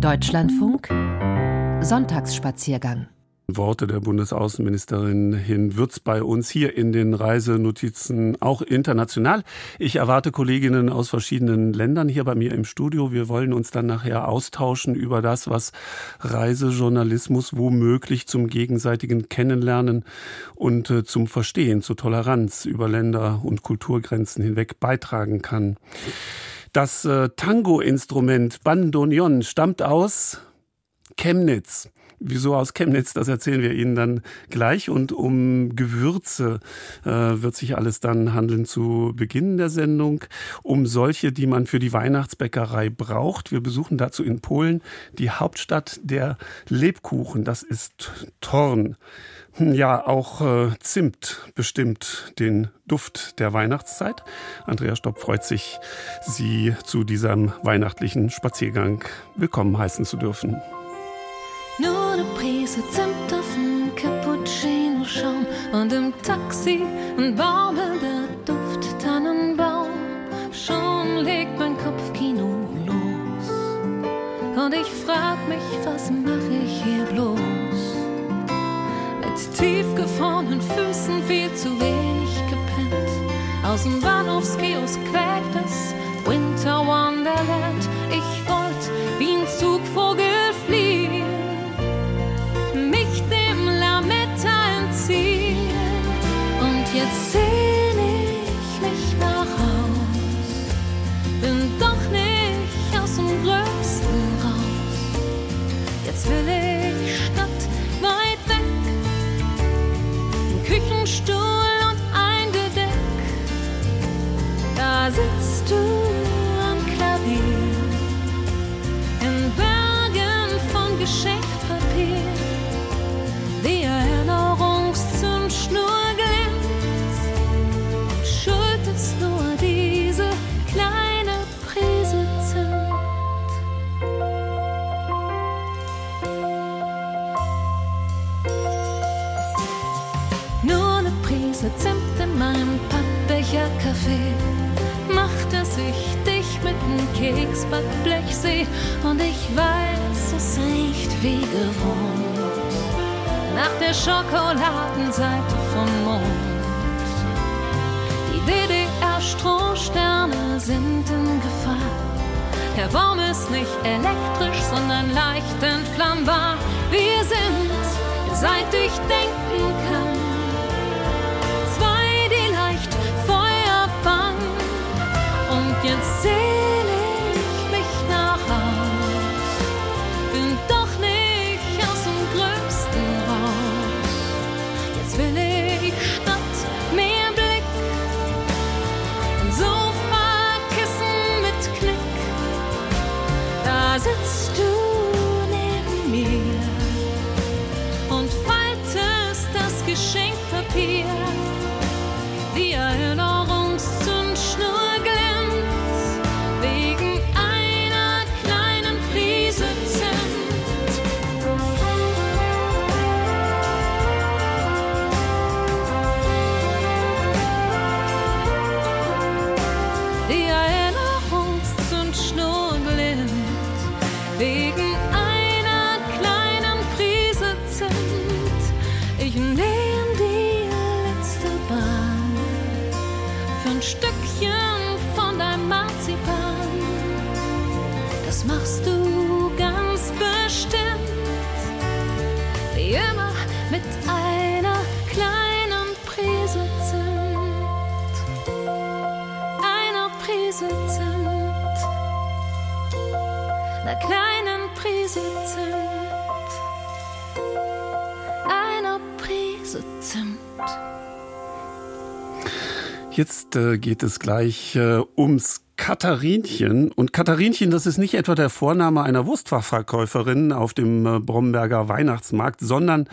Deutschlandfunk Sonntagsspaziergang Worte der Bundesaußenministerin hin wird's bei uns hier in den Reisenotizen auch international. Ich erwarte Kolleginnen aus verschiedenen Ländern hier bei mir im Studio. Wir wollen uns dann nachher austauschen über das, was Reisejournalismus womöglich zum gegenseitigen Kennenlernen und äh, zum Verstehen, zur Toleranz über Länder und Kulturgrenzen hinweg beitragen kann. Das äh, Tango-Instrument Bandoneon stammt aus Chemnitz. Wieso aus Chemnitz, das erzählen wir Ihnen dann gleich. Und um Gewürze äh, wird sich alles dann handeln zu Beginn der Sendung. Um solche, die man für die Weihnachtsbäckerei braucht. Wir besuchen dazu in Polen die Hauptstadt der Lebkuchen. Das ist Torn. Hm, ja, auch äh, Zimt bestimmt den Duft der Weihnachtszeit. Andrea Stopp freut sich, Sie zu diesem weihnachtlichen Spaziergang willkommen heißen zu dürfen. Nur eine Prise Zimt auf dem Cappuccino-Schaum und im Taxi ein baumelnder Duft Tannenbaum. Schon legt mein Kopfkino los und ich frag mich, was mach ich hier bloß? Mit tiefgefrorenen Füßen viel zu wenig gepennt. Aus dem Bahnhofskiosk quält es Winter Wonderland. Ich as it stood. Sehe und ich weiß, es riecht wie gewohnt nach der Schokoladenseite vom Mond. Die DDR-Strohsterne sind in Gefahr. Der Baum ist nicht elektrisch, sondern leicht entflammbar. Wir sind, seit ich denken kann, zwei, die leicht Feuer fangen. Und jetzt sehe Jetzt äh, geht es gleich äh, ums Katharinchen. Und Katharinchen, das ist nicht etwa der Vorname einer Wurstfachverkäuferin auf dem äh, Bromberger Weihnachtsmarkt, sondern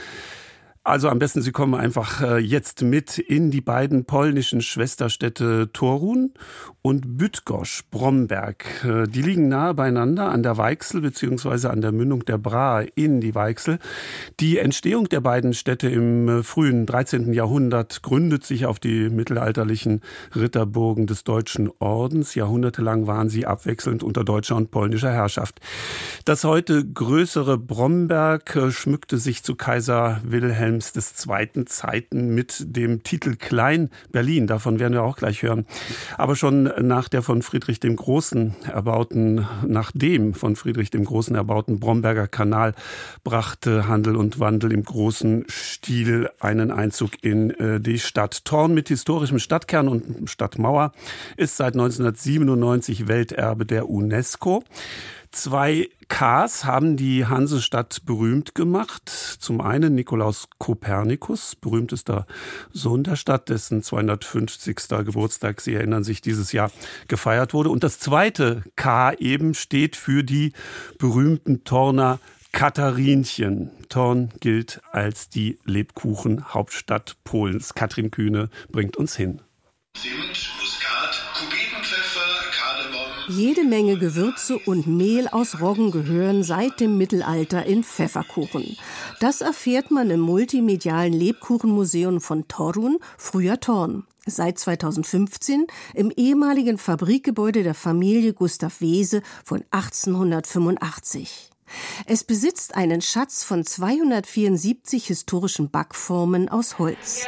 Also am besten, Sie kommen einfach äh, jetzt mit in die beiden polnischen Schwesterstädte Torun und Bydgoszcz, Bromberg. Äh, die liegen nahe beieinander an der Weichsel beziehungsweise an der Mündung der Brahe in die Weichsel. Die Entstehung der beiden Städte im äh, frühen 13. Jahrhundert gründet sich auf die mittelalterlichen Ritterburgen des Deutschen Ordens. Jahrhundertelang waren sie abwechselnd unter deutscher und polnischer Herrschaft. Das heute größere Bromberg schmückte sich zu Kaiser Wilhelm Wilhelms II. Zeiten mit dem Titel Klein Berlin. Davon werden wir auch gleich hören. Aber schon nach der von Friedrich dem Großen erbauten, nach dem von Friedrich dem Großen erbauten Bromberger Kanal brachte Handel und Wandel im großen Stil einen Einzug in äh, die Stadt. Thorn mit historischem Stadtkern und Stadtmauer ist seit 1997 Welterbe der UNESCO. Zwei Ks haben die Hansestadt berühmt gemacht. Zum einen Nikolaus Kopernikus, berühmtester Sohn der Stadt, dessen 250. Geburtstag, Sie erinnern sich, dieses Jahr gefeiert wurde. Und das zweite K eben steht für die berühmten Torner Katharinchen. Torn gilt als die Lebkuchenhauptstadt Polens. Katrin Kühne bringt uns hin. Zimt, jede Menge Gewürze und Mehl aus Roggen gehören seit dem Mittelalter in Pfefferkuchen. Das erfährt man im multimedialen Lebkuchenmuseum von Torun, früher Torn. Seit 2015 im ehemaligen Fabrikgebäude der Familie Gustav Wese von 1885. Es besitzt einen Schatz von 274 historischen Backformen aus Holz.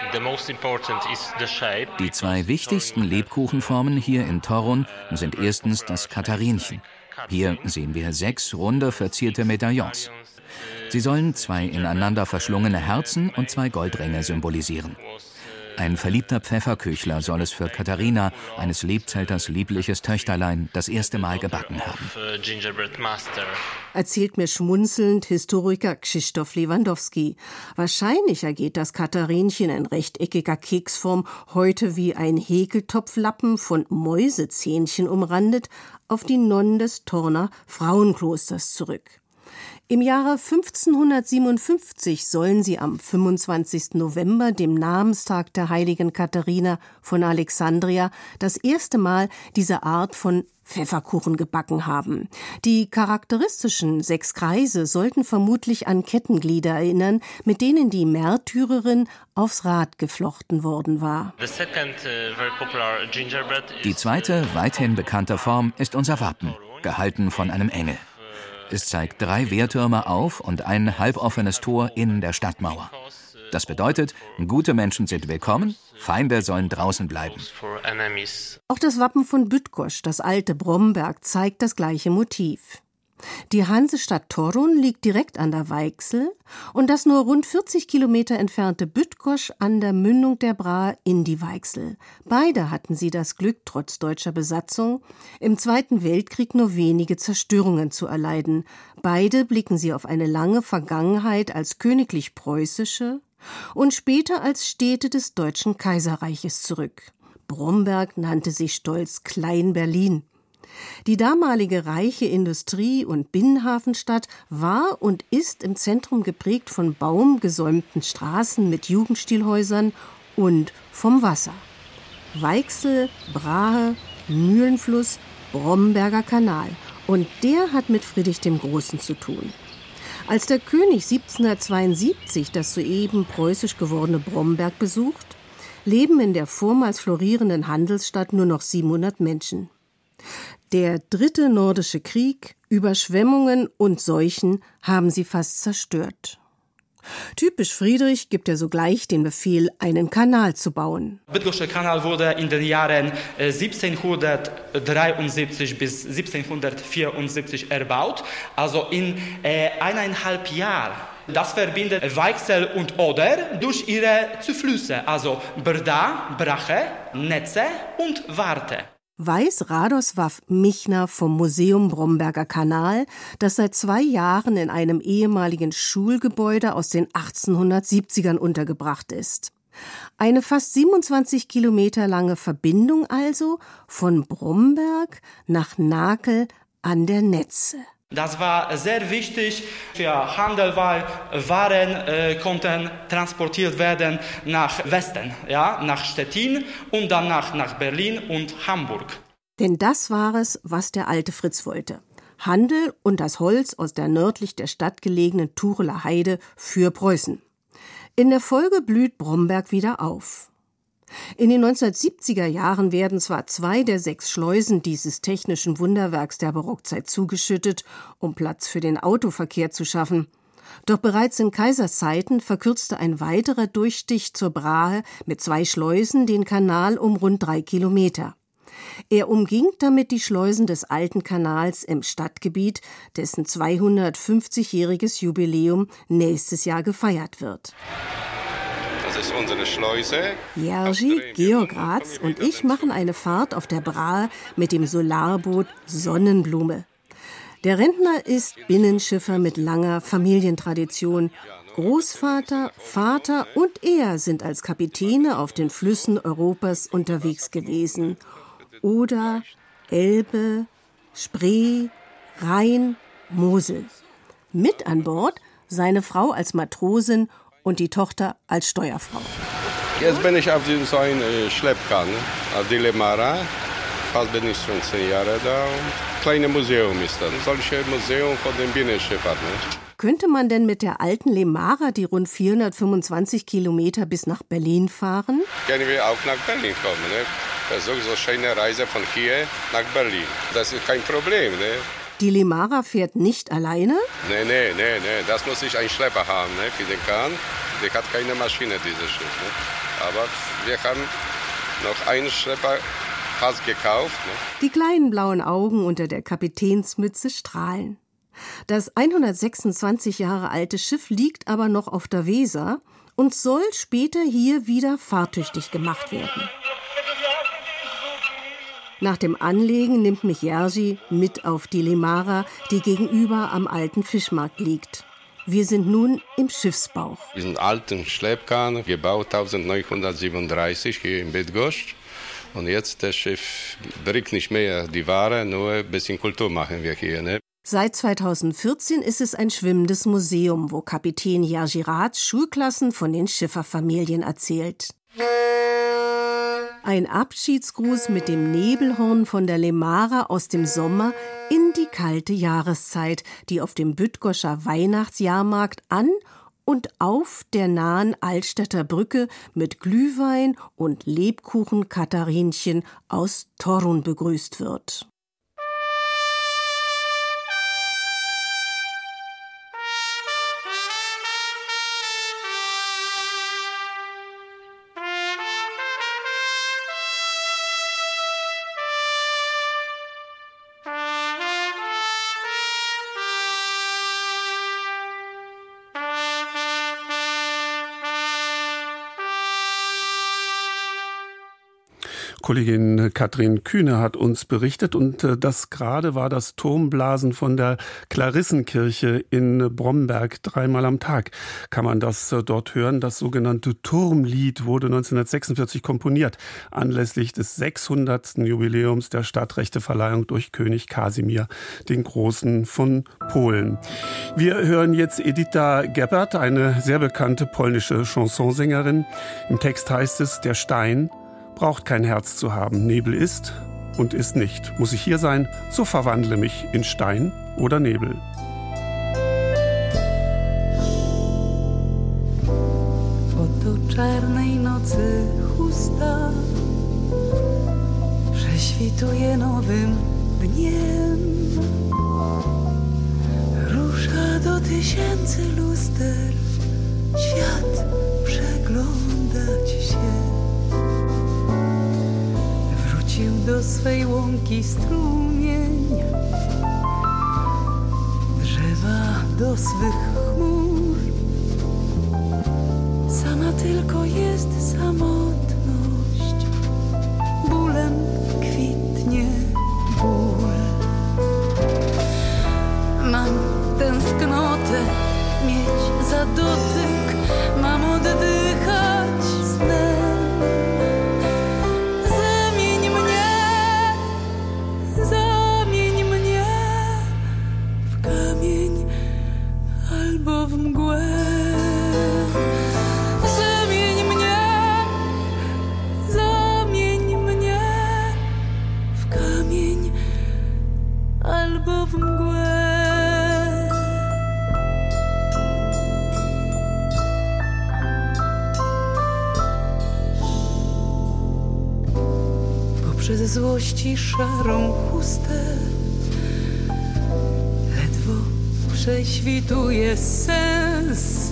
Die zwei wichtigsten Lebkuchenformen hier in Torun sind erstens das Katharinchen. Hier sehen wir sechs runde verzierte Medaillons. Sie sollen zwei ineinander verschlungene Herzen und zwei Goldringe symbolisieren. Ein verliebter Pfefferküchler soll es für Katharina, eines Lebzelters liebliches Töchterlein, das erste Mal gebacken haben. Erzählt mir schmunzelnd Historiker Krzysztof Lewandowski. Wahrscheinlich ergeht das Katharinchen in rechteckiger Keksform heute wie ein Häkeltopflappen von Mäusezähnchen umrandet auf die Nonnen des Torner Frauenklosters zurück. Im Jahre 1557 sollen sie am 25. November, dem Namenstag der heiligen Katharina von Alexandria, das erste Mal diese Art von Pfefferkuchen gebacken haben. Die charakteristischen sechs Kreise sollten vermutlich an Kettenglieder erinnern, mit denen die Märtyrerin aufs Rad geflochten worden war. Uh, die zweite, weithin bekannte Form ist unser Wappen, gehalten von einem Engel. Es zeigt drei Wehrtürme auf und ein halboffenes Tor in der Stadtmauer. Das bedeutet, gute Menschen sind willkommen, Feinde sollen draußen bleiben. Auch das Wappen von Bydgoszcz, das alte Bromberg, zeigt das gleiche Motiv. Die Hansestadt Torun liegt direkt an der Weichsel und das nur rund 40 Kilometer entfernte Bydgoszcz an der Mündung der Bra in die Weichsel. Beide hatten sie das Glück, trotz deutscher Besatzung, im Zweiten Weltkrieg nur wenige Zerstörungen zu erleiden. Beide blicken sie auf eine lange Vergangenheit als königlich preußische und später als Städte des Deutschen Kaiserreiches zurück. Bromberg nannte sich stolz Klein Berlin. Die damalige reiche Industrie- und Binnenhafenstadt war und ist im Zentrum geprägt von baumgesäumten Straßen mit Jugendstilhäusern und vom Wasser. Weichsel, Brahe, Mühlenfluss, Bromberger Kanal. Und der hat mit Friedrich dem Großen zu tun. Als der König 1772 das soeben preußisch gewordene Bromberg besucht, leben in der vormals florierenden Handelsstadt nur noch 700 Menschen. Der dritte nordische Krieg, Überschwemmungen und Seuchen haben sie fast zerstört. Typisch Friedrich gibt er sogleich den Befehl, einen Kanal zu bauen. Der Bydgoszcher Kanal wurde in den Jahren 1773 äh, bis 1774 erbaut, also in äh, eineinhalb Jahren. Das verbindet Weichsel und Oder durch ihre Zuflüsse, also Brda, Brache, Netze und Warte weiß Radosław Michner vom Museum Bromberger Kanal, das seit zwei Jahren in einem ehemaligen Schulgebäude aus den 1870ern untergebracht ist. Eine fast 27 Kilometer lange Verbindung also von Bromberg nach Nakel an der Netze. Das war sehr wichtig für Handel, weil Waren äh, konnten transportiert werden nach Westen, ja, nach Stettin und danach nach Berlin und Hamburg. Denn das war es, was der alte Fritz wollte. Handel und das Holz aus der nördlich der Stadt gelegenen Tureler Heide für Preußen. In der Folge blüht Bromberg wieder auf. In den 1970er Jahren werden zwar zwei der sechs Schleusen dieses technischen Wunderwerks der Barockzeit zugeschüttet, um Platz für den Autoverkehr zu schaffen. Doch bereits in Kaiserszeiten verkürzte ein weiterer Durchstich zur Brahe mit zwei Schleusen den Kanal um rund drei Kilometer. Er umging damit die Schleusen des alten Kanals im Stadtgebiet, dessen 250-jähriges Jubiläum nächstes Jahr gefeiert wird. Das ist unsere Schleuse. Jerzy, Georg Ratz und ich machen eine Fahrt auf der Brahe mit dem Solarboot Sonnenblume. Der Rentner ist Binnenschiffer mit langer Familientradition. Großvater, Vater und er sind als Kapitäne auf den Flüssen Europas unterwegs gewesen. Oder Elbe, Spree, Rhein, Mosel. Mit an Bord seine Frau als Matrosin und die Tochter als Steuerfrau. Jetzt bin ich auf so einem äh, Schleppkahn, auf die Lemara. Fast bin ich schon zehn Jahre da. Und kleines Museum ist das. Solche Museum von den Binnenschifffahrt. Ne? Könnte man denn mit der alten Lemara die rund 425 Kilometer bis nach Berlin fahren? Können wir auch nach Berlin kommen. Ne? Versuch so schöne Reise von hier nach Berlin. Das ist kein Problem. Ne? Die Limara fährt nicht alleine? Nee, nee, nee, nee. Das muss ich einen Schlepper haben ne, für den Kahn. Der hat keine Maschine, dieses Schiff. Ne? Aber wir haben noch einen Schlepper fast gekauft. Ne? Die kleinen blauen Augen unter der Kapitänsmütze strahlen. Das 126 Jahre alte Schiff liegt aber noch auf der Weser und soll später hier wieder fahrtüchtig gemacht werden. Nach dem Anlegen nimmt mich Jerzy mit auf die Limara, die gegenüber am alten Fischmarkt liegt. Wir sind nun im Schiffsbauch. Diesen alten Schleppkahn, gebaut 1937 hier in Bydgoszcz. Und jetzt das Schiff bringt nicht mehr die Ware, nur ein bisschen Kultur machen wir hier. Ne? Seit 2014 ist es ein schwimmendes Museum, wo Kapitän Jerzy Rath Schulklassen von den Schifferfamilien erzählt. Ein Abschiedsgruß mit dem Nebelhorn von der Lemara aus dem Sommer in die kalte Jahreszeit, die auf dem Büttgoscher Weihnachtsjahrmarkt an und auf der nahen Altstädter Brücke mit Glühwein und Lebkuchen Katharinchen aus Torun begrüßt wird. Kollegin Katrin Kühne hat uns berichtet und äh, das gerade war das Turmblasen von der Klarissenkirche in Bromberg. Dreimal am Tag kann man das äh, dort hören. Das sogenannte Turmlied wurde 1946 komponiert, anlässlich des 600. Jubiläums der Stadtrechteverleihung durch König Kasimir den Großen von Polen. Wir hören jetzt Edita Geppert, eine sehr bekannte polnische Chansonsängerin. Im Text heißt es, der Stein braucht kein Herz zu haben. Nebel ist und ist nicht. Muss ich hier sein, so verwandle mich in Stein oder Nebel. czarnej nocy chusta prześwituje nowym dniem. Rusza do tysięcy luster, świat przeglądać się do swej łąki strumień, drzewa do swych chmur. Sama tylko jest samotność, bólem kwitnie ból. Mam tęsknotę mieć za dotyk, mam oddychać złości szarą chustę. Ledwo prześwituje sens.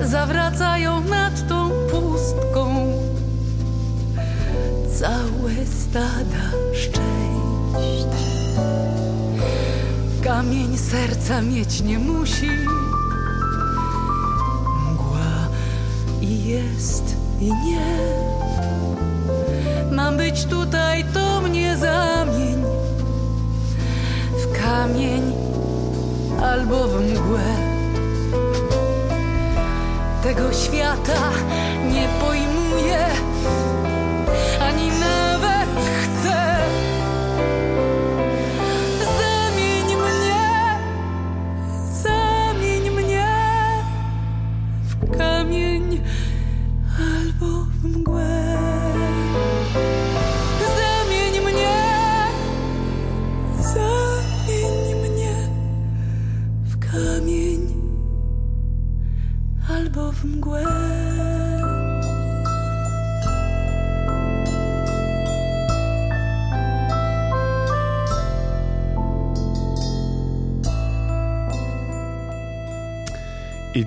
Zawracają nad tą pustką całe stada szczęść. Kamień serca mieć nie musi. Mgła i jest i nie. Mam być tutaj, to mnie zamień w kamień albo w mgłę. Tego świata nie pojmuję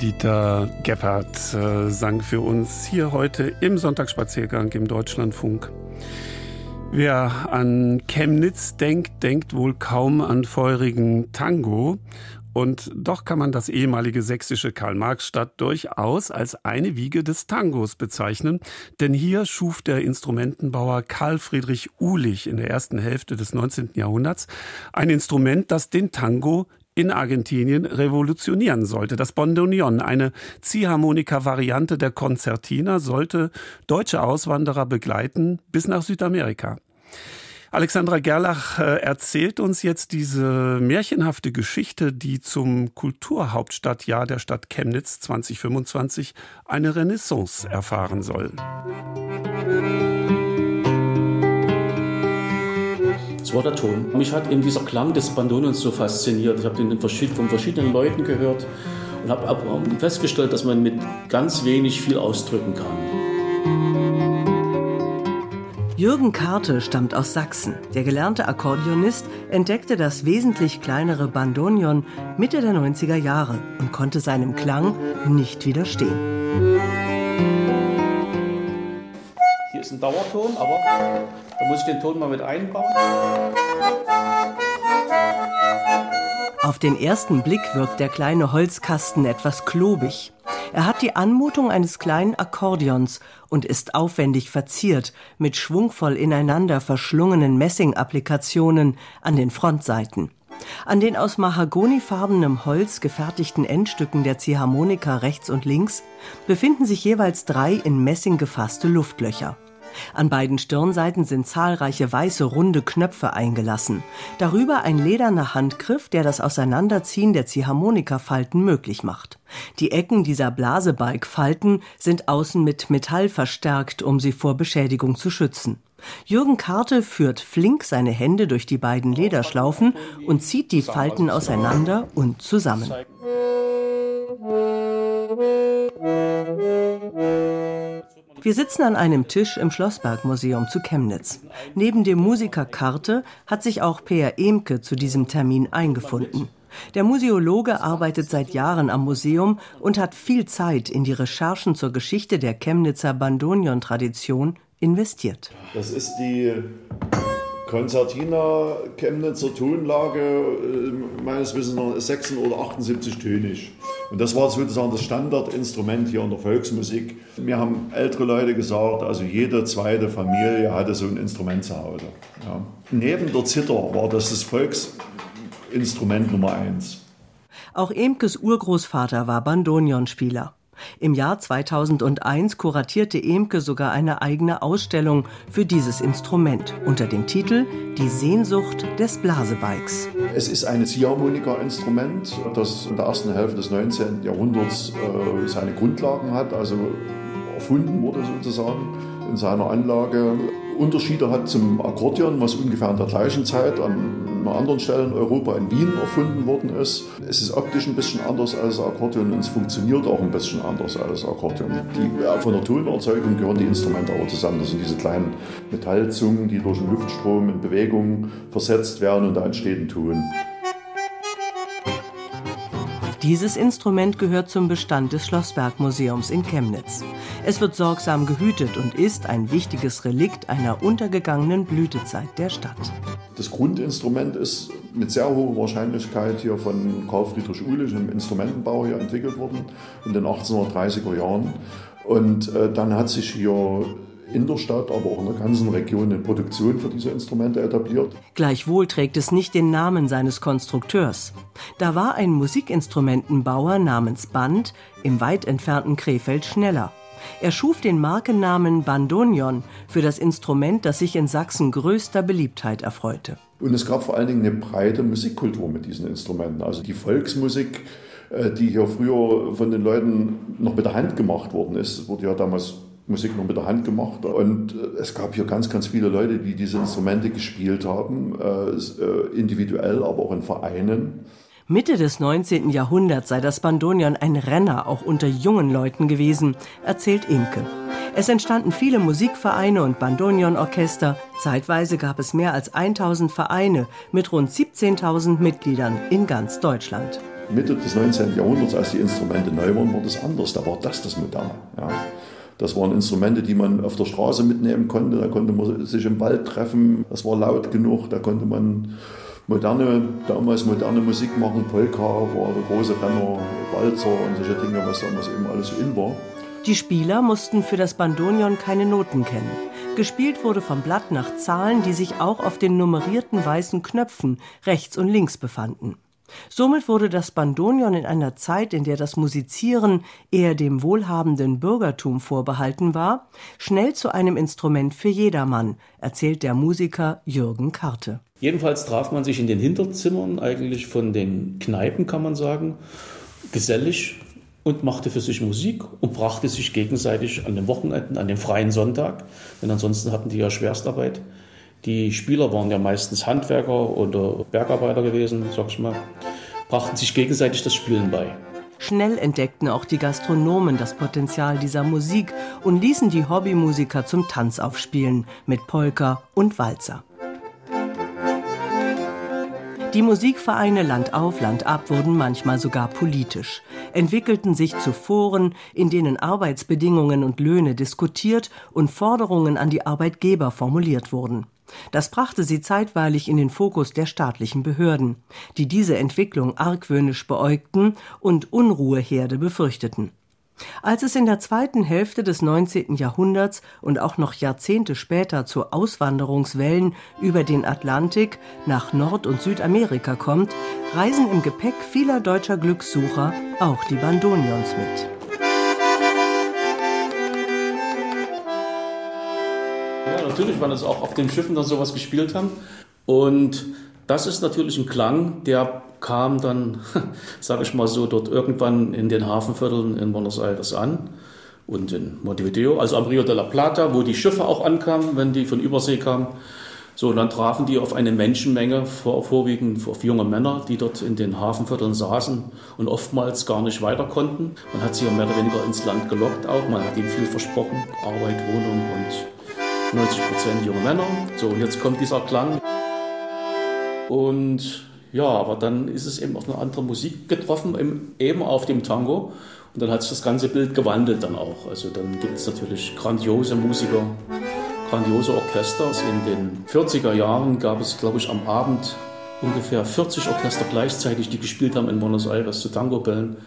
Editha Gebhardt äh, sang für uns hier heute im Sonntagsspaziergang im Deutschlandfunk. Wer an Chemnitz denkt, denkt wohl kaum an feurigen Tango. Und doch kann man das ehemalige sächsische Karl-Marx-Stadt durchaus als eine Wiege des Tangos bezeichnen. Denn hier schuf der Instrumentenbauer Karl Friedrich Uhlich in der ersten Hälfte des 19. Jahrhunderts ein Instrument, das den Tango in Argentinien revolutionieren sollte. Das Bandoneon, eine Ziehharmonika-Variante der Konzertina, sollte deutsche Auswanderer begleiten bis nach Südamerika. Alexandra Gerlach äh, erzählt uns jetzt diese märchenhafte Geschichte, die zum Kulturhauptstadtjahr der Stadt Chemnitz 2025 eine Renaissance erfahren soll. Das war der Ton. Mich hat eben dieser Klang des Bandonions so fasziniert. Ich habe den von verschiedenen Leuten gehört und habe festgestellt, dass man mit ganz wenig viel ausdrücken kann. Jürgen Karte stammt aus Sachsen. Der gelernte Akkordeonist entdeckte das wesentlich kleinere Bandonion Mitte der 90er Jahre und konnte seinem Klang nicht widerstehen. Hier ist ein Dauerton, aber da muss ich den Ton mal mit einbauen. Auf den ersten Blick wirkt der kleine Holzkasten etwas klobig. Er hat die Anmutung eines kleinen Akkordeons und ist aufwendig verziert mit schwungvoll ineinander verschlungenen Messingapplikationen an den Frontseiten. An den aus mahagonifarbenem Holz gefertigten Endstücken der Ziehharmonika rechts und links befinden sich jeweils drei in Messing gefasste Luftlöcher. An beiden Stirnseiten sind zahlreiche weiße runde Knöpfe eingelassen. Darüber ein lederner Handgriff, der das Auseinanderziehen der Ziehharmonikafalten möglich macht. Die Ecken dieser Blasebalgfalten sind außen mit Metall verstärkt, um sie vor Beschädigung zu schützen. Jürgen Karte führt flink seine Hände durch die beiden Lederschlaufen und zieht die Falten auseinander und zusammen. Wir sitzen an einem Tisch im Schlossbergmuseum zu Chemnitz. Neben dem Musiker Karte hat sich auch Peer Emke zu diesem Termin eingefunden. Der Museologe arbeitet seit Jahren am Museum und hat viel Zeit in die Recherchen zur Geschichte der Chemnitzer Bandonion-Tradition investiert. Das ist die Konzertina Chemnitzer Tonlage, äh, meines Wissens noch 76 oder 78 tönig. Und das war sozusagen das Standardinstrument hier in der Volksmusik. Mir haben ältere Leute gesagt, also jede zweite Familie hatte so ein Instrument zu Hause. Ja. Neben der Zither war das das Volksinstrument Nummer eins. Auch Emkes Urgroßvater war Bandonionspieler. Im Jahr 2001 kuratierte Emke sogar eine eigene Ausstellung für dieses Instrument unter dem Titel Die Sehnsucht des Blasebikes. Es ist ein Ziehharmonika-Instrument, das in der ersten Hälfte des 19. Jahrhunderts äh, seine Grundlagen hat, also erfunden wurde sozusagen in seiner Anlage. Unterschiede hat zum Akkordeon, was ungefähr in der gleichen Zeit am an einer anderen Stelle in Europa in Wien erfunden worden ist. Es ist optisch ein bisschen anders als das Akkordeon und es funktioniert auch ein bisschen anders als das Akkordeon. Die, ja, von der Tonerzeugung gehören die Instrumente aber zusammen. Das sind diese kleinen Metallzungen, die durch den Luftstrom in Bewegung versetzt werden und da entsteht ein Ton. Dieses Instrument gehört zum Bestand des Schlossbergmuseums in Chemnitz. Es wird sorgsam gehütet und ist ein wichtiges Relikt einer untergegangenen Blütezeit der Stadt. Das Grundinstrument ist mit sehr hoher Wahrscheinlichkeit hier von Karl Friedrich Uhlich im Instrumentenbau hier entwickelt worden in den 1830er Jahren. Und äh, dann hat sich hier in der Stadt, aber auch in der ganzen Region eine Produktion für diese Instrumente etabliert. Gleichwohl trägt es nicht den Namen seines Konstrukteurs. Da war ein Musikinstrumentenbauer namens Band im weit entfernten Krefeld schneller. Er schuf den Markennamen Bandonion für das Instrument, das sich in Sachsen größter Beliebtheit erfreute. Und es gab vor allen Dingen eine breite Musikkultur mit diesen Instrumenten. Also die Volksmusik, äh, die hier früher von den Leuten noch mit der Hand gemacht worden ist, wurde ja damals Musik noch mit der Hand gemacht. Und äh, es gab hier ganz, ganz viele Leute, die diese Instrumente gespielt haben, äh, äh, individuell, aber auch in Vereinen. Mitte des 19. Jahrhunderts sei das Bandonion ein Renner auch unter jungen Leuten gewesen, erzählt Imke. Es entstanden viele Musikvereine und Bandonion-Orchester. Zeitweise gab es mehr als 1000 Vereine mit rund 17.000 Mitgliedern in ganz Deutschland. Mitte des 19. Jahrhunderts, als die Instrumente neu waren, war das anders. Da war das das Moderne. Ja. Das waren Instrumente, die man auf der Straße mitnehmen konnte. Da konnte man sich im Wald treffen. Das war laut genug. Da konnte man moderne, damals moderne Musik machen. Polka war der große Renner, Walzer und solche Dinge, was damals eben alles so in war. Die Spieler mussten für das Bandonion keine Noten kennen. Gespielt wurde vom Blatt nach Zahlen, die sich auch auf den nummerierten weißen Knöpfen rechts und links befanden. Somit wurde das Bandonion in einer Zeit, in der das Musizieren eher dem wohlhabenden Bürgertum vorbehalten war, schnell zu einem Instrument für jedermann, erzählt der Musiker Jürgen Karte. Jedenfalls traf man sich in den Hinterzimmern eigentlich von den Kneipen, kann man sagen, gesellig und machte für sich Musik und brachte sich gegenseitig an den Wochenenden, an den freien Sonntag, denn ansonsten hatten die ja Schwerstarbeit, die Spieler waren ja meistens Handwerker oder Bergarbeiter gewesen, sag ich mal, brachten sich gegenseitig das Spielen bei. Schnell entdeckten auch die Gastronomen das Potenzial dieser Musik und ließen die Hobbymusiker zum Tanz aufspielen mit Polka und Walzer. Die Musikvereine Land auf, Land ab wurden manchmal sogar politisch, entwickelten sich zu Foren, in denen Arbeitsbedingungen und Löhne diskutiert und Forderungen an die Arbeitgeber formuliert wurden. Das brachte sie zeitweilig in den Fokus der staatlichen Behörden, die diese Entwicklung argwöhnisch beäugten und Unruheherde befürchteten. Als es in der zweiten Hälfte des 19. Jahrhunderts und auch noch Jahrzehnte später zu Auswanderungswellen über den Atlantik nach Nord- und Südamerika kommt, reisen im Gepäck vieler deutscher Glückssucher auch die Bandonions mit. Natürlich, weil es auch auf den Schiffen dann sowas gespielt haben. Und das ist natürlich ein Klang, der kam dann, sage ich mal so, dort irgendwann in den Hafenvierteln in Buenos Aires an und in Montevideo, also am Rio de la Plata, wo die Schiffe auch ankamen, wenn die von Übersee kamen. So, und dann trafen die auf eine Menschenmenge, vorwiegend auf junge Männer, die dort in den Hafenvierteln saßen und oftmals gar nicht weiter konnten. Man hat sie ja mehr oder weniger ins Land gelockt auch, man hat ihnen viel versprochen, Arbeit, Wohnung und 90 Prozent junge Männer. So, und jetzt kommt dieser Klang. Und ja, aber dann ist es eben auf eine andere Musik getroffen, eben auf dem Tango. Und dann hat sich das ganze Bild gewandelt dann auch. Also dann gibt es natürlich grandiose Musiker, grandiose Orchester. In den 40er Jahren gab es, glaube ich, am Abend ungefähr 40 Orchester gleichzeitig, die gespielt haben in Buenos Aires zu Tango-Bällen.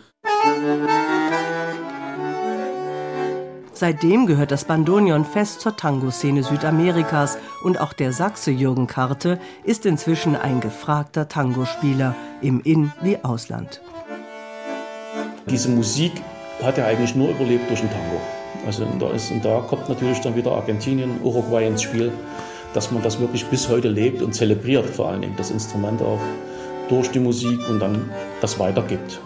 Seitdem gehört das Bandonion fest zur Tango-Szene Südamerikas und auch der Sachse Jürgen Karte ist inzwischen ein gefragter Tangospieler im In- wie Ausland. Diese Musik hat er eigentlich nur überlebt durch den Tango. Also da, ist, da kommt natürlich dann wieder Argentinien, Uruguay ins Spiel, dass man das wirklich bis heute lebt und zelebriert, vor allen Dingen das Instrument auch durch die Musik und dann das weitergibt.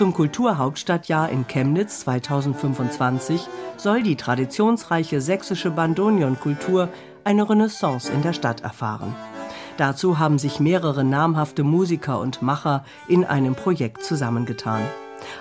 Zum Kulturhauptstadtjahr in Chemnitz 2025 soll die traditionsreiche sächsische Bandonionkultur eine Renaissance in der Stadt erfahren. Dazu haben sich mehrere namhafte Musiker und Macher in einem Projekt zusammengetan.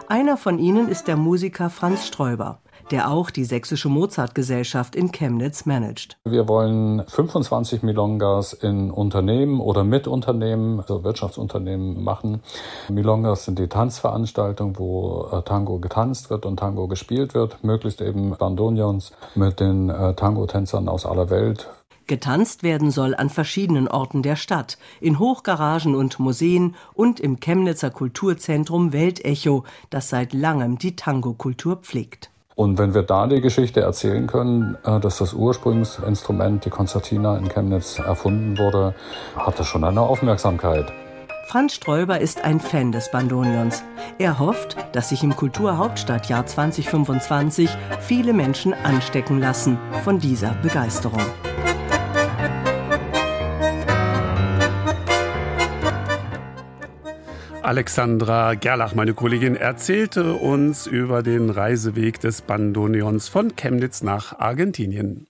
Einer von ihnen ist der Musiker Franz Sträuber der auch die Sächsische Mozartgesellschaft in Chemnitz managt. Wir wollen 25 Milongas in Unternehmen oder mit Unternehmen, also Wirtschaftsunternehmen machen. Milongas sind die Tanzveranstaltungen, wo äh, Tango getanzt wird und Tango gespielt wird, möglichst eben Bandonions mit den äh, Tango-Tänzern aus aller Welt. Getanzt werden soll an verschiedenen Orten der Stadt, in Hochgaragen und Museen und im Chemnitzer Kulturzentrum Weltecho, das seit langem die Tango-Kultur pflegt. Und wenn wir da die Geschichte erzählen können, äh, dass das Ursprungsinstrument, die Konzertina in Chemnitz, erfunden wurde, hat das schon eine Aufmerksamkeit. Franz Sträuber ist ein Fan des Bandonions. Er hofft, dass sich im Kulturhauptstadtjahr 2025 viele Menschen anstecken lassen von dieser Begeisterung. Alexandra Gerlach, meine Kollegin, erzählte uns über den Reiseweg des Bandoneons von Chemnitz nach Argentinien.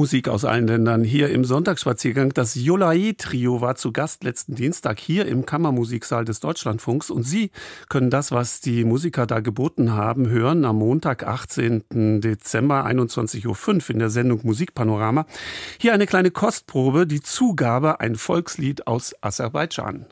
Musik aus allen Ländern hier im Sonntagsspaziergang. Das Jolai-Trio war zu Gast letzten Dienstag hier im Kammermusiksaal des Deutschlandfunks und Sie können das, was die Musiker da geboten haben, hören am Montag, 18. Dezember, 21.05 Uhr in der Sendung Musikpanorama. Hier eine kleine Kostprobe, die Zugabe, ein Volkslied aus Aserbaidschan.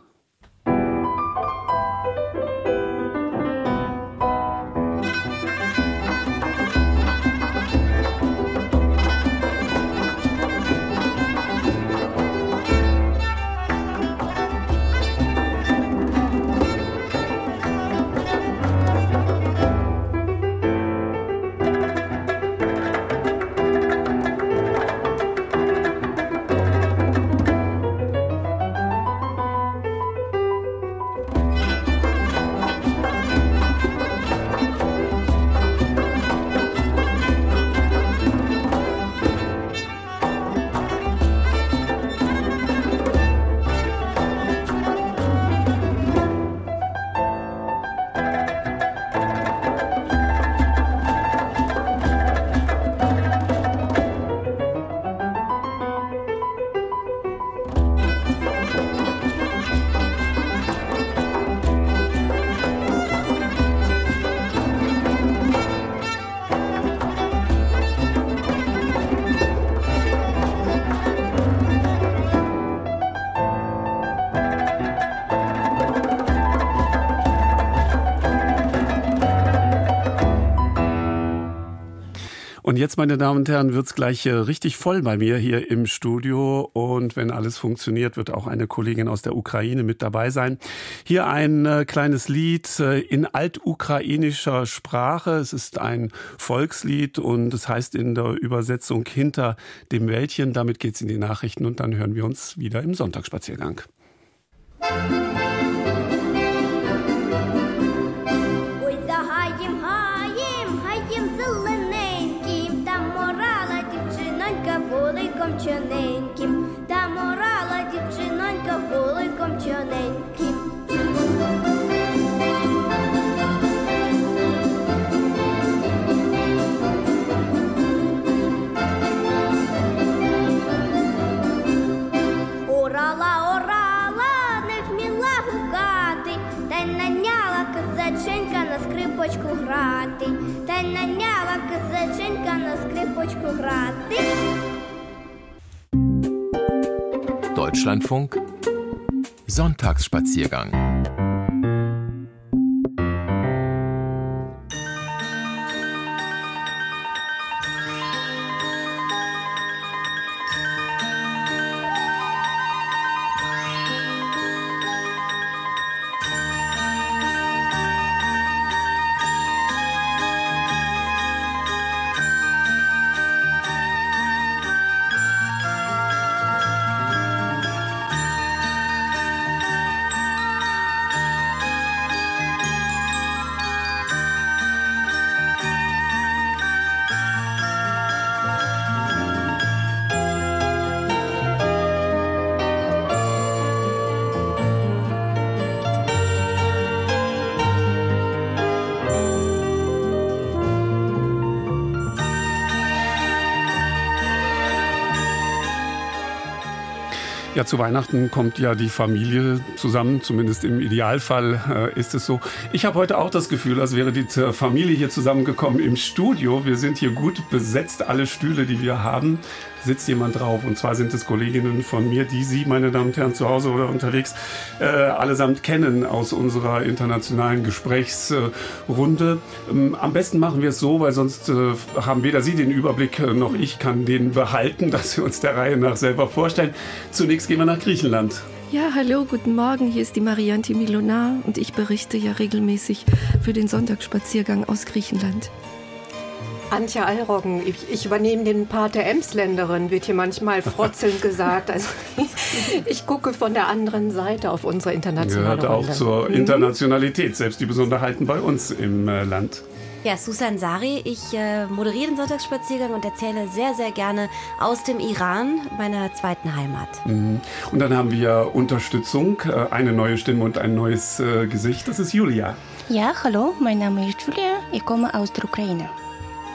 Jetzt, meine Damen und Herren, wird's gleich äh, richtig voll bei mir hier im Studio. Und wenn alles funktioniert, wird auch eine Kollegin aus der Ukraine mit dabei sein. Hier ein äh, kleines Lied äh, in altukrainischer Sprache. Es ist ein Volkslied und es heißt in der Übersetzung hinter dem Wäldchen. Damit geht's in die Nachrichten und dann hören wir uns wieder im Sonntagsspaziergang. Musik скрипочку грати, та й наняла козаченька на скрипочку грати. Deutschlandfunk Sonntagsspaziergang Ja, zu Weihnachten kommt ja die Familie zusammen, zumindest im Idealfall äh, ist es so. Ich habe heute auch das Gefühl, als wäre die Familie hier zusammengekommen im Studio. Wir sind hier gut besetzt, alle Stühle, die wir haben sitzt jemand drauf. Und zwar sind es Kolleginnen von mir, die Sie, meine Damen und Herren, zu Hause oder unterwegs äh, allesamt kennen aus unserer internationalen Gesprächsrunde. Ähm, am besten machen wir es so, weil sonst äh, haben weder Sie den Überblick äh, noch ich kann den behalten, dass wir uns der Reihe nach selber vorstellen. Zunächst gehen wir nach Griechenland. Ja, hallo, guten Morgen. Hier ist die Marianti Milonar und ich berichte ja regelmäßig für den Sonntagsspaziergang aus Griechenland. Antje Allroggen, ich, ich, übernehme den Part der Emsländerin, wird hier manchmal frotzelnd gesagt. Also ich gucke von der anderen Seite auf unsere internationale Gehört auch Runde. zur Mhm. Internationalität, selbst die Besonderheiten bei uns im äh, Land. Ja, Susan Sari, ich äh, moderiere den Sonntagsspaziergang und erzähle sehr, sehr gerne aus dem Iran, meiner zweiten Heimat. Mhm. Und dann haben wir Unterstützung, äh, eine neue Stimme und ein neues äh, Gesicht. Das ist Julia. Ja, hallo, mein Name ist Julia, ich komme aus der Ukraine.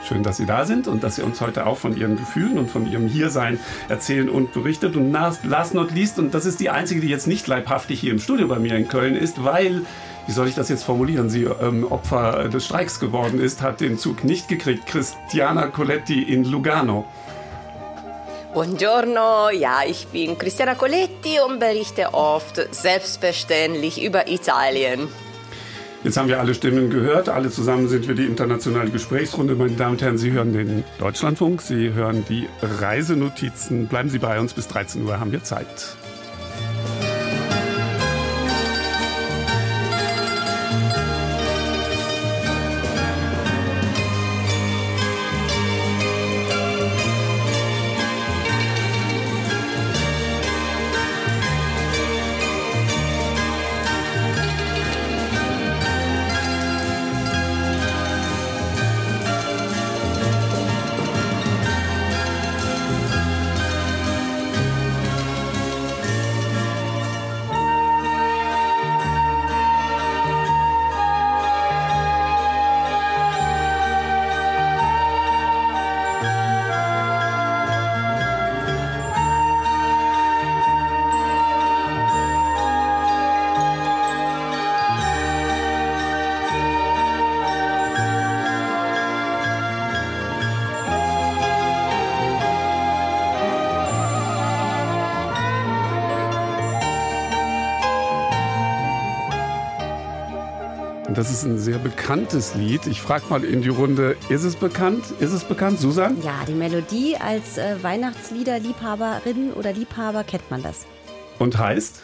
Schön, dass Sie da sind und dass Sie uns heute auch von Ihren Gefühlen und von Ihrem Hiersein erzählen und berichtet. Und last not least, und das ist die einzige, die jetzt nicht leibhaftig hier im Studio bei mir in Köln ist, weil, wie soll ich das jetzt formulieren, sie ähm, Opfer des Streiks geworden ist, hat den Zug nicht gekriegt. Christiana Coletti in Lugano. Buongiorno, ja, ich bin Christiana Coletti und berichte oft selbstverständlich über Italien. Jetzt haben wir alle Stimmen gehört. Alle zusammen sind wir die internationale Gesprächsrunde. Meine Damen und Herren, Sie hören den Deutschlandfunk, Sie hören die Reisenotizen. Bleiben Sie bei uns bis 13 Uhr, haben wir Zeit. Ist ein sehr bekanntes Lied. Ich frage mal in die Runde, ist es bekannt? Ist es bekannt, Susan? Ja, die Melodie als äh, Weihnachtsliederliebhaberin oder Liebhaber kennt man das. Und heißt?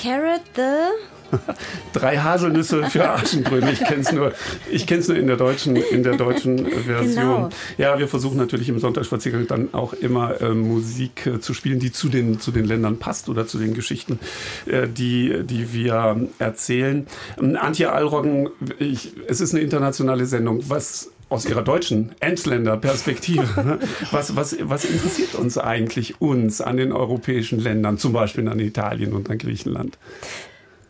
Carrot the Drei Haselnüsse für Aschenbrödel. Ich kenne es nur, ich kenn's nur in der deutschen, in der deutschen Version. Genau. Ja, wir versuchen natürlich im Sonntagsspaziergang dann auch immer äh, Musik äh, zu spielen, die zu den, zu den Ländern passt oder zu den Geschichten, äh, die, die wir erzählen. Ähm, Antje Allroggen, ich, es ist eine internationale Sendung. Was aus ihrer deutschen Emsländer Perspektive. Ne? Was, was, was interessiert uns eigentlich, uns an den europäischen Ländern, zum Beispiel an Italien und an Griechenland?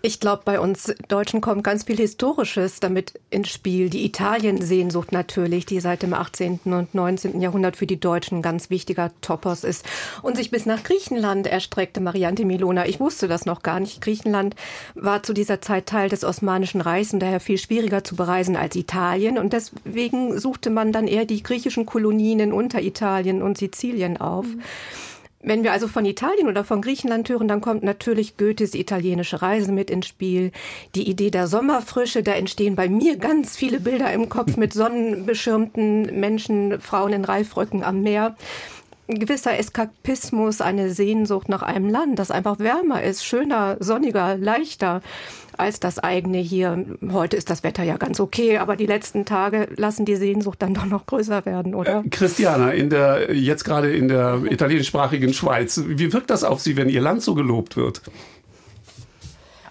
Ich glaube, bei uns Deutschen kommt ganz viel Historisches damit ins Spiel. Die Italien-Sehnsucht natürlich, die seit dem 18. und 19. Jahrhundert für die Deutschen ein ganz wichtiger Topos ist und sich bis nach Griechenland erstreckte, Mariante Milona. Ich wusste das noch gar nicht. Griechenland war zu dieser Zeit Teil des Osmanischen Reichs und daher viel schwieriger zu bereisen als Italien. Und deswegen suchte man dann eher die griechischen Kolonien in Unteritalien und Sizilien auf. Mhm. Wenn wir also von Italien oder von Griechenland hören, dann kommt natürlich Goethes italienische Reise mit ins Spiel. Die Idee der Sommerfrische, da entstehen bei mir ganz viele Bilder im Kopf mit sonnenbeschirmten Menschen, Frauen in Reifröcken am Meer. Ein gewisser Eskapismus, eine Sehnsucht nach einem Land, das einfach wärmer ist, schöner, sonniger, leichter als das eigene hier. Heute ist das Wetter ja ganz okay, aber die letzten Tage lassen die Sehnsucht dann doch noch größer werden, oder? Äh, Christiana, in der, jetzt gerade in der italienischsprachigen Schweiz, wie wirkt das auf Sie, wenn Ihr Land so gelobt wird?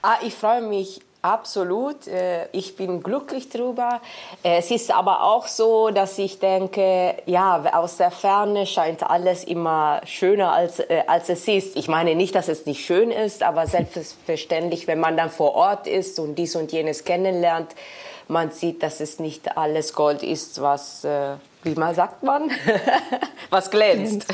Ah, ich freue mich Absolut, äh, ich bin glücklich darüber. Äh, es ist aber auch so, dass ich denke, ja, aus der Ferne scheint alles immer schöner als, äh, als es ist. Ich meine nicht, dass es nicht schön ist, aber selbstverständlich, wenn man dann vor Ort ist und dies und jenes kennenlernt, man sieht, dass es nicht alles Gold ist, was, wie man sagt man, was glänzt.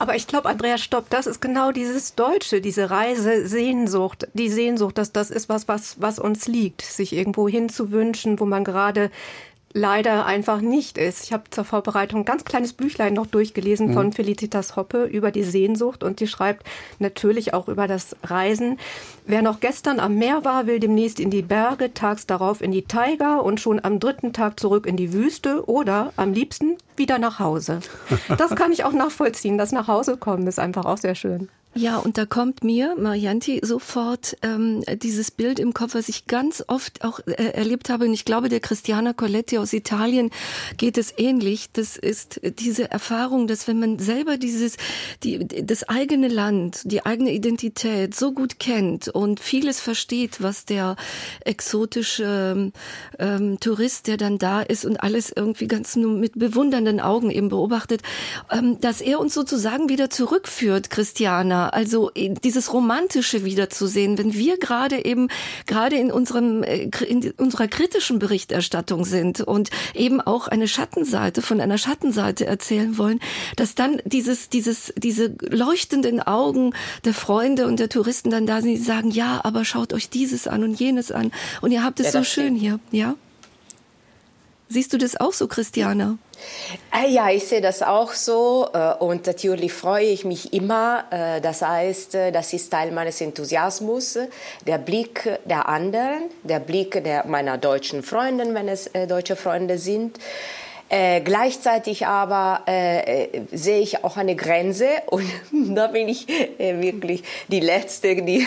Aber ich glaube, Andreas Stopp, das ist genau dieses Deutsche, diese Reisesehnsucht, die Sehnsucht, dass das ist was, was, was uns liegt, sich irgendwo hinzuwünschen, wo man gerade leider einfach nicht ist. Ich habe zur Vorbereitung ein ganz kleines Büchlein noch durchgelesen mhm. von Felicitas Hoppe über die Sehnsucht und die schreibt natürlich auch über das Reisen. Wer noch gestern am Meer war, will demnächst in die Berge, tags darauf in die Taiga und schon am dritten Tag zurück in die Wüste oder am liebsten wieder nach Hause. Das kann ich auch nachvollziehen. Das nach Hause kommen ist einfach auch sehr schön. Ja, und da kommt mir, Marianti, sofort ähm, dieses Bild im Kopf, was ich ganz oft auch äh, erlebt habe. Und ich glaube, der Christiana Coletti aus Italien geht es ähnlich. Das ist diese Erfahrung, dass wenn man selber dieses, die, das eigene Land, die eigene Identität so gut kennt und vieles versteht, was der exotische ähm, Tourist, der dann da ist und alles irgendwie ganz nur mit bewundernden Augen eben beobachtet, ähm, dass er uns sozusagen wieder zurückführt, Christiana also äh, dieses Romantische wiederzusehen, wenn wir gerade eben, gerade in unserem, äh, in unserer kritischen Berichterstattung sind und eben auch eine Schattenseite von einer Schattenseite erzählen wollen, dass dann dieses, dieses, diese leuchtenden Augen der Freunde und der Touristen dann da sind, die sagen, ja, aber schaut euch dieses an und jenes an und ihr habt es ja, so schön stimmt. hier, ja? Siehst du das auch so, Christiana? Äh, ja, ich sehe das auch so äh, und natürlich freue ich mich immer. Äh, das heißt, das ist Teil meines Enthusiasmus, der Blick der anderen, der Blick der meiner deutschen Freunde, wenn es deutsche Freunde sind. Äh, gleichzeitig aber äh, sehe ich auch eine Grenze und da bin ich äh, wirklich die Letzte, die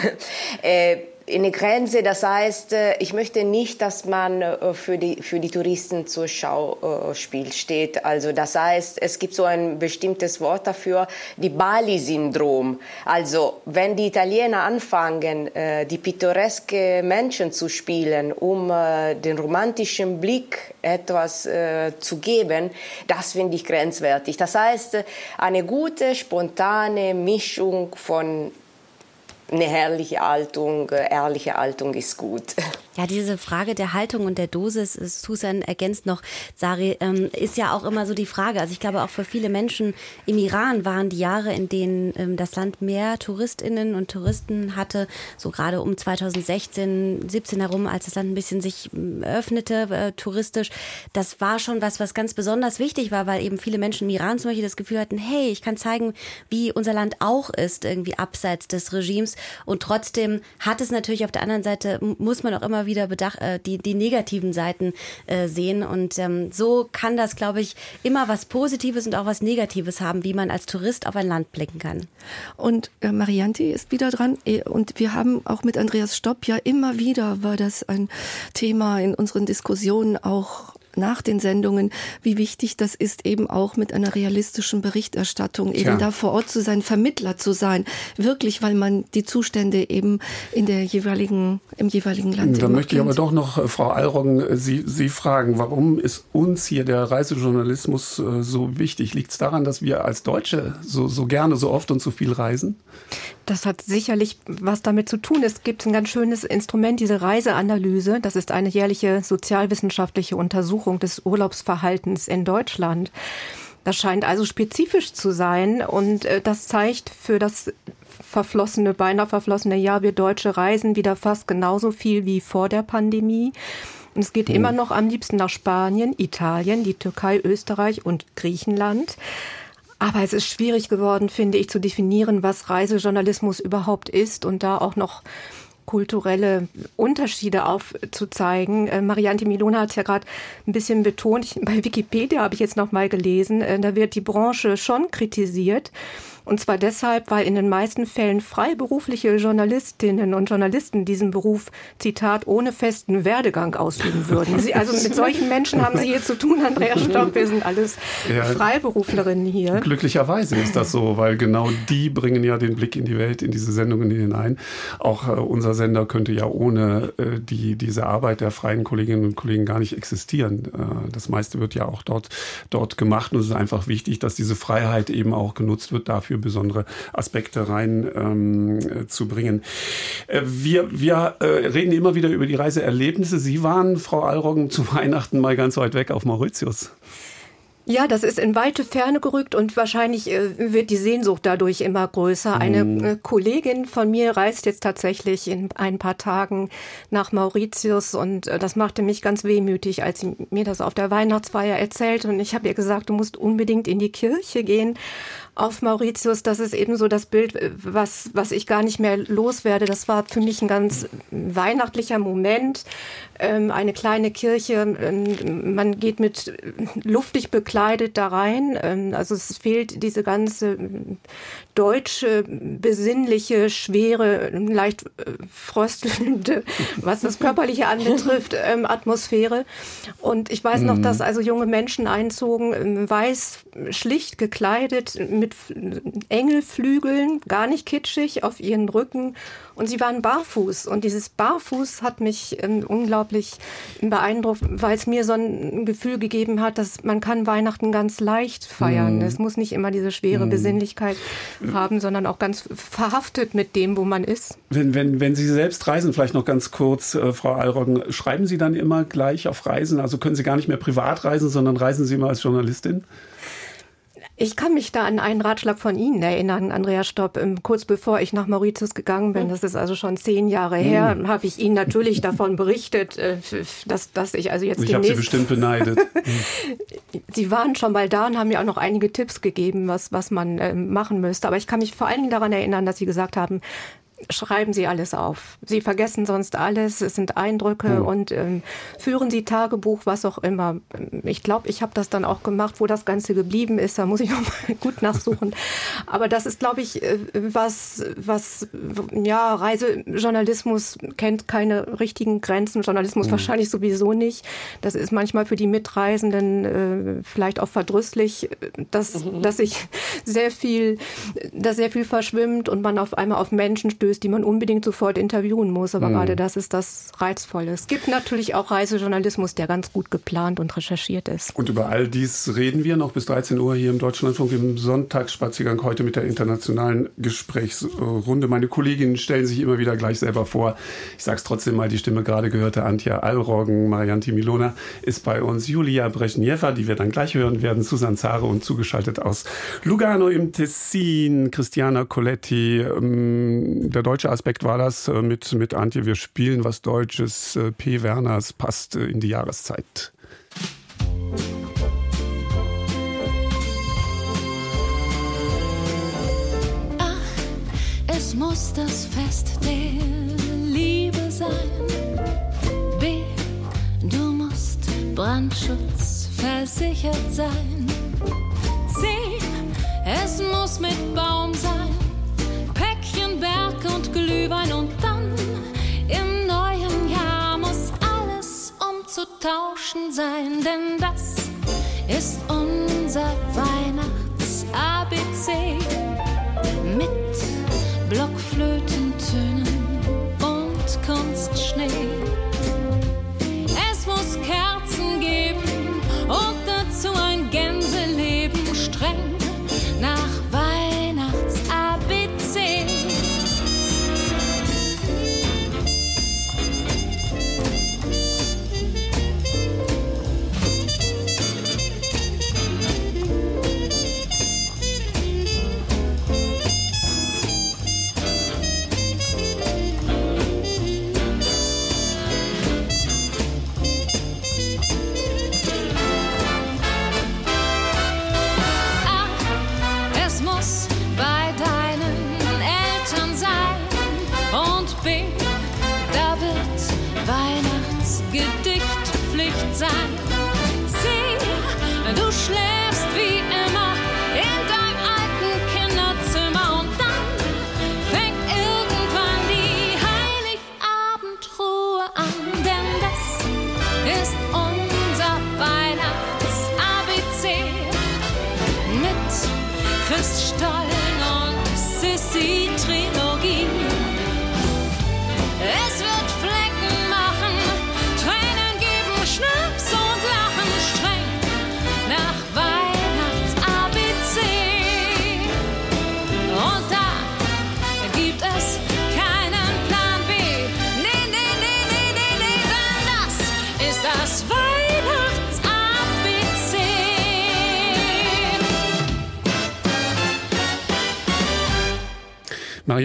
eine Grenze. Das heißt, äh, ich möchte nicht, dass man äh, für die, für die Touristen zur Schauspiel steht. Also das heißt, es gibt so ein bestimmtes Wort dafür, die Bali-Syndrom. Also wenn die Italiener anfangen, äh, die pittoreske Menschen zu spielen, um den romantischen Blick etwas zu geben, das finde ich grenzwertig. Das heißt, eine gute, spontane Mischung von eine herrliche Haltung, äh, ehrliche Haltung ist gut. Ja, diese Frage der Haltung und der Dosis, Susan ergänzt noch, Sari, ähm, ist ja auch immer so die Frage. Also ich glaube, auch für viele Menschen im Iran waren die Jahre, in denen ähm, das Land mehr Touristinnen und Touristen hatte, so gerade um 2016, 17 herum, als das Land ein bisschen sich ähm, öffnete, äh, touristisch. Das war schon was, was ganz besonders wichtig war, weil eben viele Menschen im Iran zum Beispiel das Gefühl hatten, hey, ich kann zeigen, wie unser Land auch ist, irgendwie abseits des Regimes. Und trotzdem hat es natürlich auf der anderen Seite, muss man auch immer wieder bedach, äh, die, die negativen Seiten äh, sehen. Und ähm, so kann das, glaube ich, immer was Positives und auch was Negatives haben, wie man als Tourist auf ein Land blicken kann. Und äh, Marianti ist wieder dran. Äh, und wir haben auch mit Andreas Stopp ja immer wieder war das ein Thema in unseren Diskussionen auch nach den Sendungen, wie wichtig das ist, eben auch mit einer realistischen Berichterstattung eben da vor Ort zu sein, Vermittler zu sein, wirklich, weil man die Zustände eben in der jeweiligen, im jeweiligen Land. Da möchte ich aber doch noch, äh, Frau Allroggen, äh, Sie, Sie fragen, warum ist uns hier der Reisejournalismus äh, so wichtig? Liegt es daran, dass wir als Deutsche so, so gerne, so oft und so viel reisen? Das hat sicherlich was damit zu tun. Es gibt ein ganz schönes Instrument, diese Reiseanalyse. Das ist eine jährliche sozialwissenschaftliche Untersuchung des Urlaubsverhaltens in Deutschland. Das scheint also spezifisch zu sein und äh, das zeigt für das verflossene, beinahe verflossene Jahr, wir Deutsche reisen wieder fast genauso viel wie vor der Pandemie. Und es geht mhm. immer noch am liebsten nach Spanien, Italien, die Türkei, Österreich und Griechenland. Aber es ist schwierig geworden, finde ich, zu definieren, was Reisejournalismus überhaupt ist und da auch noch kulturelle Unterschiede aufzuzeigen. Äh, Marianne Milona hat ja gerade ein bisschen betont, ich, bei Wikipedia habe ich jetzt noch mal gelesen, äh, da wird die Branche schon kritisiert. Und zwar deshalb, weil in den meisten Fällen freiberufliche Journalistinnen und Journalisten diesen Beruf, Zitat, ohne festen Werdegang ausüben würden. Sie, also mit solchen Menschen haben Sie hier zu tun, Andrea Stopp. Wir sind alles ja, Freiberuflerinnen hier. Glücklicherweise ist das so, weil genau die bringen ja den Blick in die Welt, in diese Sendungen hinein. Auch äh, unser Sender könnte ja ohne äh, die, diese Arbeit der freien Kolleginnen und Kollegen gar nicht existieren. Äh, das meiste wird ja auch dort, dort gemacht. Und es ist einfach wichtig, dass diese Freiheit eben auch genutzt wird dafür, für besondere Aspekte rein ähm, äh, zu bringen. Äh, wir wir äh, reden immer wieder über die Reiseerlebnisse. Sie waren, Frau Allroggen, zu Weihnachten mal ganz weit weg auf Mauritius. Ja, das ist in weite Ferne gerückt und wahrscheinlich äh, wird die Sehnsucht dadurch immer größer. Eine mhm. äh, Kollegin von mir reist jetzt tatsächlich in ein paar Tagen nach Mauritius und äh, das machte mich ganz wehmütig, als sie mir das auf der Weihnachtsfeier erzählt und ich habe ihr gesagt, du musst unbedingt in die Kirche gehen auf Mauritius, das ist eben so das Bild, was, was ich gar nicht mehr loswerde. Das war für mich ein ganz weihnachtlicher Moment. Ähm, eine kleine Kirche, ähm, man geht mit luftig bekleidet da rein. Ähm, also es fehlt diese ganze deutsche, besinnliche, schwere, leicht äh, fröstelnde, was das Körperliche anbetrifft, ähm, Atmosphäre. Und ich weiß noch, dass mhm. also junge Menschen einzogen, ähm, weiß, schlicht gekleidet, mit Engelflügeln, gar nicht kitschig, auf ihren Rücken und sie waren barfuß. Und dieses Barfuß hat mich ähm, unglaublich beeindruckt, weil es mir so ein Gefühl gegeben hat, dass man kann Weihnachten ganz leicht feiern. Mm. Es muss nicht immer diese schwere mm. Besinnlichkeit haben, sondern auch ganz verhaftet mit dem, wo man ist. Wenn, wenn, wenn Sie selbst reisen, vielleicht noch ganz kurz, äh, Frau Allroggen, schreiben Sie dann immer gleich auf Reisen? Also können Sie gar nicht mehr privat reisen, sondern reisen Sie immer als Journalistin? Ich kann mich da an einen Ratschlag von Ihnen erinnern, Andrea Stopp. Ähm, kurz bevor ich nach Mauritius gegangen bin, das ist also schon zehn Jahre her, mhm. habe ich Ihnen natürlich davon berichtet, äh, dass, dass ich also jetzt Ich habe Sie bestimmt beneidet. Sie waren schon mal da und haben mir auch noch einige Tipps gegeben, was, was man äh, machen müsste. Aber ich kann mich vor allen Dingen daran erinnern, dass Sie gesagt haben, schreiben Sie alles auf. Sie vergessen sonst alles, es sind Eindrücke mhm. und ähm, führen Sie Tagebuch, was auch immer. Ich glaube, ich habe das dann auch gemacht, wo das Ganze geblieben ist. Da muss ich noch mal gut nachsuchen. Aber das ist, glaube ich, äh, was, was, ja, Reisejournalismus kennt keine richtigen Grenzen. Journalismus mhm. wahrscheinlich sowieso nicht. Das ist manchmal für die Mitreisenden äh, vielleicht auch verdrüsslich, dass, mhm. dass sich sehr viel, dass sehr viel verschwimmt und man auf einmal auf Menschen stößt, stößt, die man unbedingt sofort interviewen muss. Aber mhm. gerade das ist das Reizvolle. Es gibt natürlich auch Reisejournalismus, der ganz gut geplant und recherchiert ist. Und über all dies reden wir noch bis 13 Uhr hier im Deutschlandfunk im Sonntagsspaziergang heute mit der internationalen Gesprächsrunde. Meine Kolleginnen stellen sich immer wieder gleich selber vor. Ich sage es trotzdem mal, die Stimme gerade gehörte Antje Allroggen, Marianti Milona ist bei uns, Julia Breschnieva, die wir dann gleich hören werden, Susan Zare und zugeschaltet aus Lugano im Tessin, Christiana Coletti, ähm, der deutsche Aspekt war das äh, mit, mit Antje, wir spielen was Deutsches. Äh, P. Werners passt äh, in die Jahreszeit. Ach, es muss das Fest der Liebe sein. Brandschutz versichert sein. C, es muss mit Baum sein, Berg und Glühwein und dann im neuen Jahr muss alles umzutauschen sein, denn das ist unser Weihnachts-ABC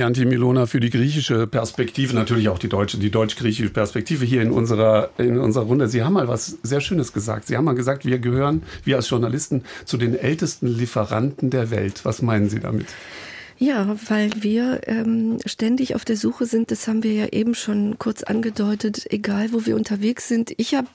Marianti Milona für die griechische Perspektive, natürlich auch die deutsche, die deutsch-griechische Perspektive hier in unserer, in unserer Runde. Sie haben mal was sehr Schönes gesagt. Sie haben mal gesagt, wir gehören, wir als Journalisten, zu den ältesten Lieferanten der Welt. Was meinen Sie damit? Ja, weil wir ähm, ständig auf der Suche sind, das haben wir ja eben schon kurz angedeutet, egal wo wir unterwegs sind. Ich habe,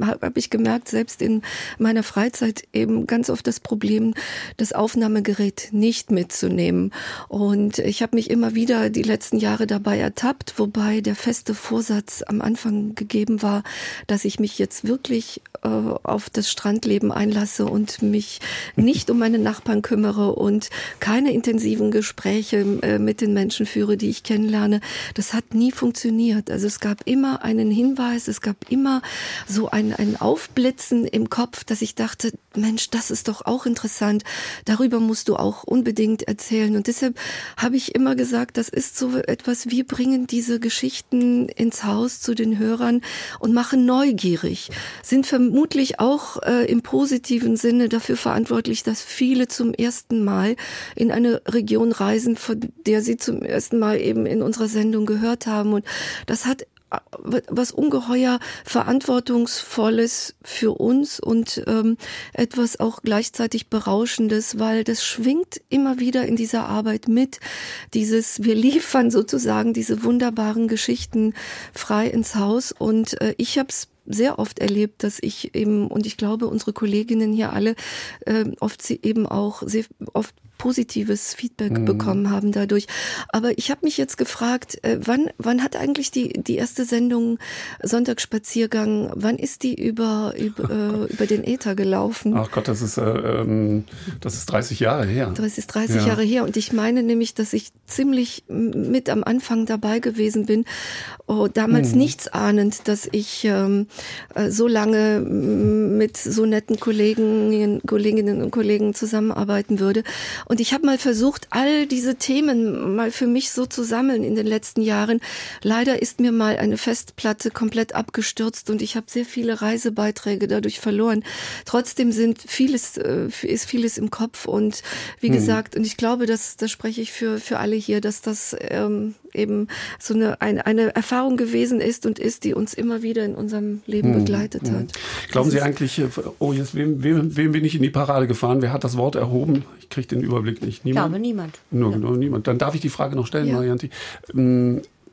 hab, hab ich gemerkt, selbst in meiner Freizeit eben ganz oft das Problem, das Aufnahmegerät nicht mitzunehmen. Und ich habe mich immer wieder die letzten Jahre dabei ertappt, wobei der feste Vorsatz am Anfang gegeben war, dass ich mich jetzt wirklich äh, auf das Strandleben einlasse und mich nicht um meine Nachbarn kümmere und keine intensiven Gespräche äh, mit den Menschen führe, die ich kennenlerne. Das hat nie funktioniert. Also es gab immer einen Hinweis, es gab immer so ein, ein Aufblitzen im Kopf, dass ich dachte, Mensch, das ist doch auch interessant. Darüber musst du auch unbedingt erzählen. Und deshalb habe ich immer gesagt, das ist so etwas, wir bringen diese Geschichten ins Haus zu den Hörern und machen neugierig, sind vermutlich auch äh, im positiven Sinne dafür verantwortlich, dass viele zum ersten Mal in eine Region reisen, von der sie zum ersten Mal eben in unserer Sendung gehört haben. Und das hat was ungeheuer Verantwortungsvolles für uns und ähm, etwas auch gleichzeitig Berauschendes, weil das schwingt immer wieder in dieser Arbeit mit. Dieses, wir liefern sozusagen diese wunderbaren Geschichten frei ins Haus und äh, ich habe es sehr oft erlebt, dass ich eben, und ich glaube, unsere Kolleginnen hier alle, äh, oft sie eben auch sehr oft positives Feedback mhm. bekommen haben dadurch. Aber ich habe mich jetzt gefragt, äh, wann, wann hat eigentlich die, die erste Sendung Sonntagsspaziergang, wann ist die über, über, äh, über den Äther gelaufen? Ach Gott, das ist, äh, ähm, das ist 30 Jahre her. Das ist 30 ja. Jahre her. Und ich meine nämlich, dass ich ziemlich mit am Anfang dabei gewesen bin, oh, damals mhm. nichts ahnend, dass ich ähm, so lange mit so netten Kollegen, Kolleginnen und Kollegen zusammenarbeiten würde. Und ich habe mal versucht, all diese Themen mal für mich so zu sammeln in den letzten Jahren. Leider ist mir mal eine Festplatte komplett abgestürzt und ich habe sehr viele Reisebeiträge dadurch verloren. Trotzdem sind vieles, äh, ist vieles im Kopf und wie mhm. gesagt, und ich glaube, dass das spreche ich für, für alle hier, dass das ähm, eben so eine, eine, eine Erfahrung gewesen ist und ist, die uns immer wieder in unserem Leben mhm. begleitet hat. Glauben Sie eigentlich, oh, jetzt wem, wem, wem bin ich in die Parade gefahren? Wer hat das Wort erhoben? Ich kriege den Überblick nicht. Niemand? Ich glaube niemand. Nur, ja. nur niemand. Dann darf ich die Frage noch stellen, ja. Marianti.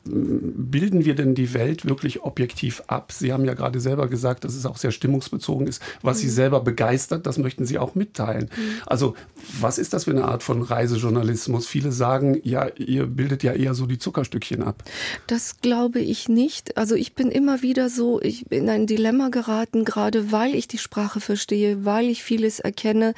Bilden wir denn die Welt wirklich objektiv ab? Sie haben ja gerade selber gesagt, dass es auch sehr stimmungsbezogen ist. Was mhm. Sie selber begeistert, das möchten Sie auch mitteilen. Mhm. Also was ist das für eine Art von Reisejournalismus? Viele sagen, ja, ihr bildet ja eher so die Zuckerstückchen ab. Das glaube ich nicht. Also ich bin immer wieder so, ich bin in ein Dilemma geraten, gerade weil ich die Sprache verstehe, weil ich vieles erkenne,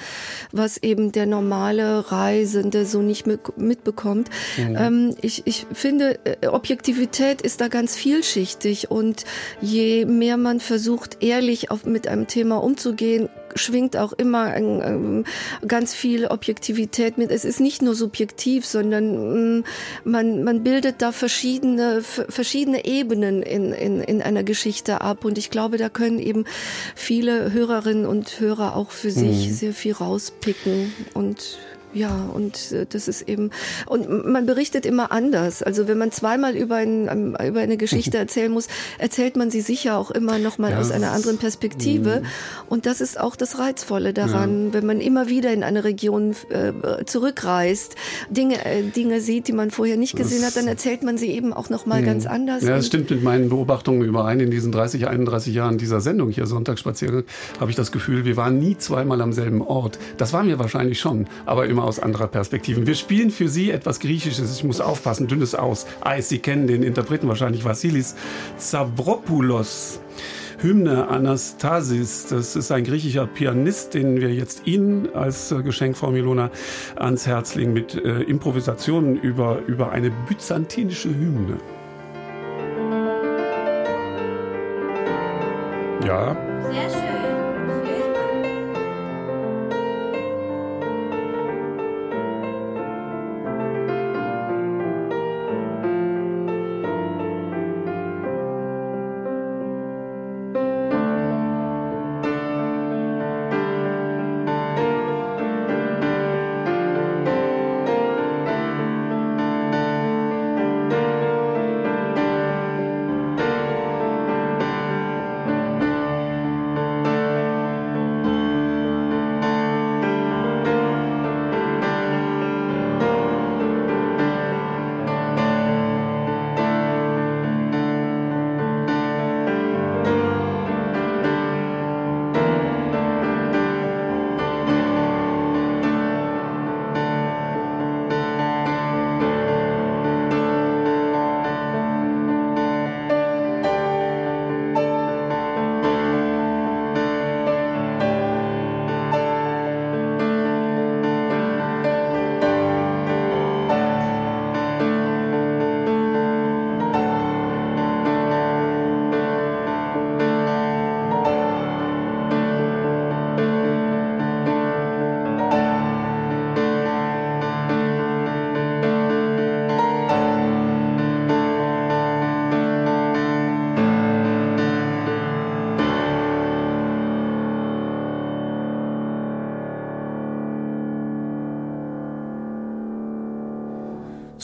was eben der normale Reisende so nicht mitbekommt. Mhm. Ähm, ich, ich finde, äh, Objektivität ist da ganz vielschichtig und je mehr man versucht, ehrlich auf, mit einem Thema umzugehen, schwingt auch immer ein, ähm, ganz viel Objektivität mit. Es ist nicht nur subjektiv, sondern mm, man, man bildet da verschiedene, verschiedene Ebenen in, in, in einer Geschichte ab. Und ich glaube, da können eben viele Hörerinnen und Hörer auch für sich mhm. sehr viel rauspicken und ja, und äh, das ist eben, und man berichtet immer anders. Also wenn man zweimal über, ein, ähm, über eine Geschichte erzählen muss, erzählt man sie sicher auch immer nochmal ja, aus einer anderen Perspektive. Mhm. Und das ist auch das Reizvolle daran, ja. wenn man immer wieder in eine Region äh, zurückreist, Dinge, äh, Dinge sieht, die man vorher nicht gesehen das, hat, dann erzählt man sie eben auch nochmal mhm. ganz anders. Ja, das stimmt mit meinen Beobachtungen überein. In diesen 30, 31 Jahren dieser Sendung hier, Sonntagsspaziergang, habe ich das Gefühl, wir waren nie zweimal am selben Ort. Das waren wir wahrscheinlich schon, aber immer aus anderer Perspektive. Wir spielen für Sie etwas Griechisches. Ich muss aufpassen, dünnes Aus. Eis, Sie kennen den Interpreten wahrscheinlich, Vassilis Zavropoulos. Hymne Anastasis. Das ist ein griechischer Pianist, den wir jetzt Ihnen als äh, Geschenk, Frau Milona, ans Herz legen mit äh, Improvisationen über, über eine byzantinische Hymne. Ja. Sehr schön.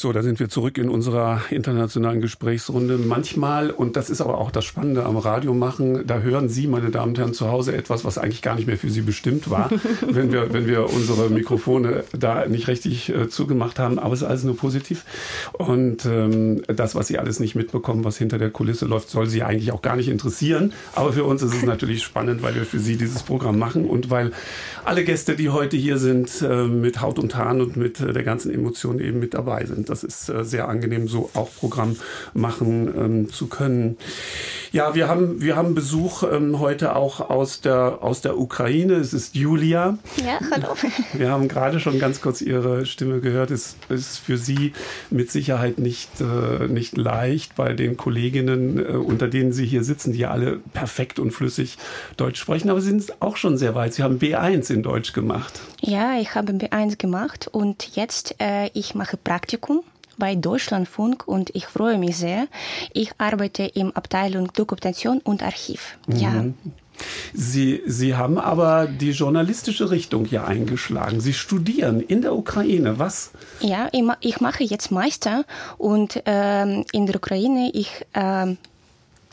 So, da sind wir zurück in unserer internationalen Gesprächsrunde. Manchmal, und das ist aber auch das Spannende am Radio machen, da hören Sie, meine Damen und Herren, zu Hause etwas, was eigentlich gar nicht mehr für Sie bestimmt war, wenn wir, wenn wir unsere Mikrofone da nicht richtig äh, zugemacht haben. Aber es ist alles nur positiv. Und ähm, das, was Sie alles nicht mitbekommen, was hinter der Kulisse läuft, soll Sie eigentlich auch gar nicht interessieren. Aber für uns ist es natürlich spannend, weil wir für Sie dieses Programm machen und weil alle Gäste, die heute hier sind, äh, mit Haut und Haaren und mit äh, der ganzen Emotion eben mit dabei sind. Das ist äh, sehr angenehm, so auch Programm machen ähm, zu können. Ja, wir haben, wir haben Besuch ähm, heute auch aus der, aus der Ukraine. Es ist Julia. Ja, hallo. Wir haben gerade schon ganz kurz Ihre Stimme gehört. Es ist für Sie mit Sicherheit nicht, nicht leicht bei den Kolleginnen, unter denen Sie hier sitzen, die ja alle perfekt und flüssig Deutsch sprechen. Aber Sie sind auch schon sehr weit. Sie haben B1 in Deutsch gemacht. Ja, ich habe B1 gemacht und jetzt äh, ich mache Praktikum bei Deutschlandfunk und ich freue mich sehr. Ich arbeite im Abteilung Dokumentation und Archiv. Mhm. Ja. Sie, Sie haben aber die journalistische Richtung hier eingeschlagen. Sie studieren in der Ukraine. Was? Ja, ich mache jetzt Meister und ähm, in der Ukraine ich ähm,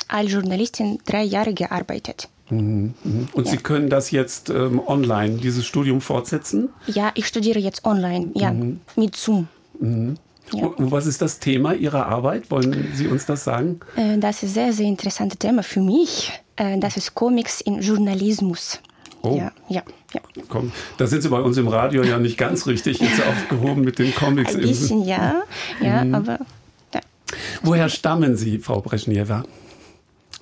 als Journalistin drei Jahre gearbeitet. Mhm, mhm. Und ja. Sie können das jetzt ähm, online, dieses Studium fortsetzen? Ja, ich studiere jetzt online, ja, mhm. mit Zoom. Mhm. Ja. Und was ist das Thema Ihrer Arbeit? Wollen Sie uns das sagen? Äh, das ist ein sehr, sehr interessantes Thema für mich. Äh, das ist Comics in Journalismus. Oh. Ja, ja, ja. Komm, da sind Sie bei uns im Radio ja nicht ganz richtig jetzt aufgehoben mit den Comics. Ein bisschen, ja, ja, mhm. aber ja. Woher stammen Sie, Frau Breschniewa?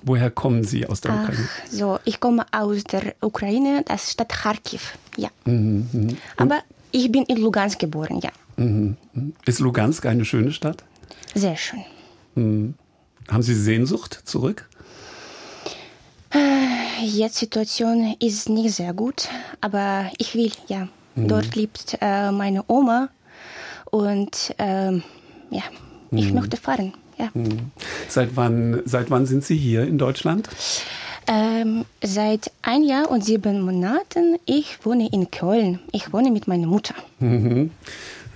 Woher kommen Sie aus der Ach, Ukraine? So, ich komme aus der Ukraine, das Stadt Kharkiv, ja. Mhm, mh. Aber ich bin in Lugansk geboren, ja. Mhm, mh. Ist Lugansk eine schöne Stadt? Sehr schön. Mhm. Haben Sie Sehnsucht zurück? Jetzt Situation ist nicht sehr gut, aber ich will, ja. Mhm. Dort lebt äh, meine Oma und ähm, ja, ich Mhm. möchte fahren, ja. Mhm. Seit wann, seit wann sind Sie hier in Deutschland? Ähm, seit ein Jahr und sieben Monaten, ich wohne in Köln. Ich wohne mit meiner Mutter. Mhm.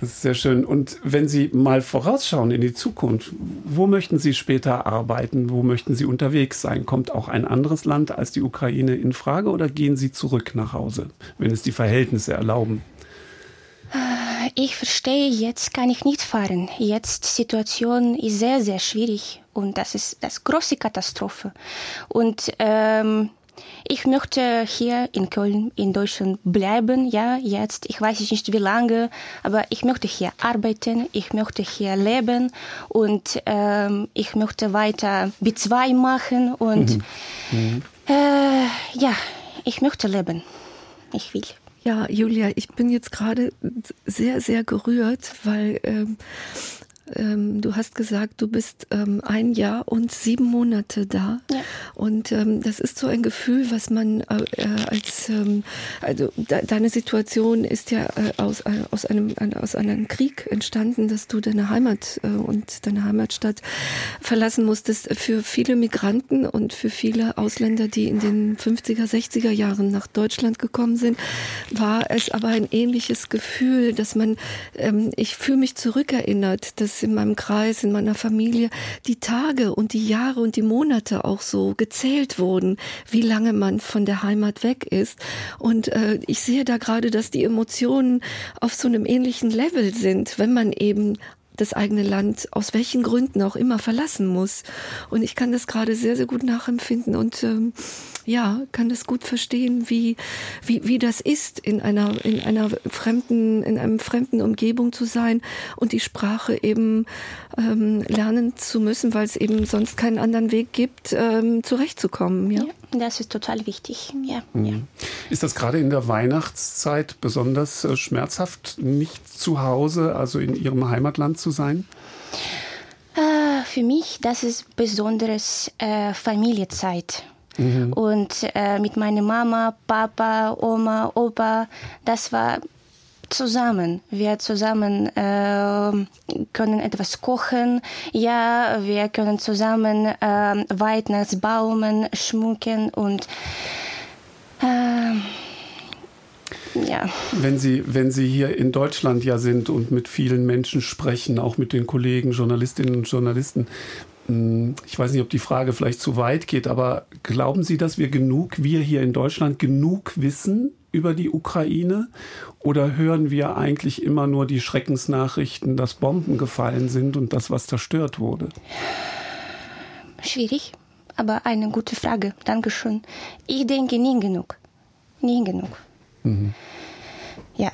Das ist sehr schön. Und wenn Sie mal vorausschauen in die Zukunft, wo möchten Sie später arbeiten? Wo möchten Sie unterwegs sein? Kommt auch ein anderes Land als die Ukraine in Frage oder gehen Sie zurück nach Hause, wenn es die Verhältnisse erlauben? Ich verstehe, jetzt kann ich nicht fahren. Jetzt Situation ist sehr, sehr schwierig und das ist das große Katastrophe. Und ähm, ich möchte hier in Köln, in Deutschland bleiben, ja, jetzt. Ich weiß nicht wie lange, aber ich möchte hier arbeiten, ich möchte hier leben und ähm, ich möchte weiter B2 machen und Mhm. äh, ja, ich möchte leben. Ich will. Ja, Julia, ich bin jetzt gerade sehr, sehr gerührt, weil ähm, ähm, du hast gesagt, du bist ähm, ein Jahr und sieben Monate da. Ja. Und ähm, das ist so ein Gefühl, was man äh, äh, als, ähm, also de deine Situation ist ja äh, aus, äh, aus, einem, ein, aus einem Krieg entstanden, dass du deine Heimat äh, und deine Heimatstadt verlassen musstest. Für viele Migranten und für viele Ausländer, die in den 50er, 60er Jahren nach Deutschland gekommen sind, war es aber ein ähnliches Gefühl, dass man, ähm, ich fühle mich zurückerinnert, dass in meinem Kreis, in meiner Familie die Tage und die Jahre und die Monate auch so gezählt wurden, wie lange man von der Heimat weg ist. Und äh, ich sehe da gerade, dass die Emotionen auf so einem ähnlichen Level sind, wenn man eben das eigene Land aus welchen Gründen auch immer verlassen muss. Und ich kann das gerade sehr, sehr gut nachempfinden und ähm, ja, kann das gut verstehen, wie, wie, wie das ist, in einer, in einer fremden, in einem fremden Umgebung zu sein und die Sprache eben ähm, lernen zu müssen, weil es eben sonst keinen anderen Weg gibt, ähm, zurechtzukommen. Ja? ja, das ist total wichtig. Ja. Mhm. Ist das gerade in der Weihnachtszeit besonders äh, schmerzhaft, nicht zu Hause, also in Ihrem Heimatland zu sein? Äh, für mich, das ist besonderes äh, Familienzeit. Mhm. Und äh, mit meiner Mama, Papa, Oma, Opa, das war zusammen. Wir zusammen äh, können etwas kochen. Ja, wir können zusammen äh, Weihnachtsbaumen schmücken und äh, ja. Wenn Sie, wenn Sie hier in Deutschland ja sind und mit vielen Menschen sprechen, auch mit den Kollegen, Journalistinnen und Journalisten, hm, ich weiß nicht, ob die Frage vielleicht zu weit geht, aber glauben Sie, dass wir genug, wir hier in Deutschland, genug wissen über die Ukraine? Oder hören wir eigentlich immer nur die Schreckensnachrichten, dass Bomben gefallen sind und das, was zerstört wurde? Schwierig, aber eine gute Frage. Dankeschön. Ich denke nie genug. Nie genug. Mhm. Ja.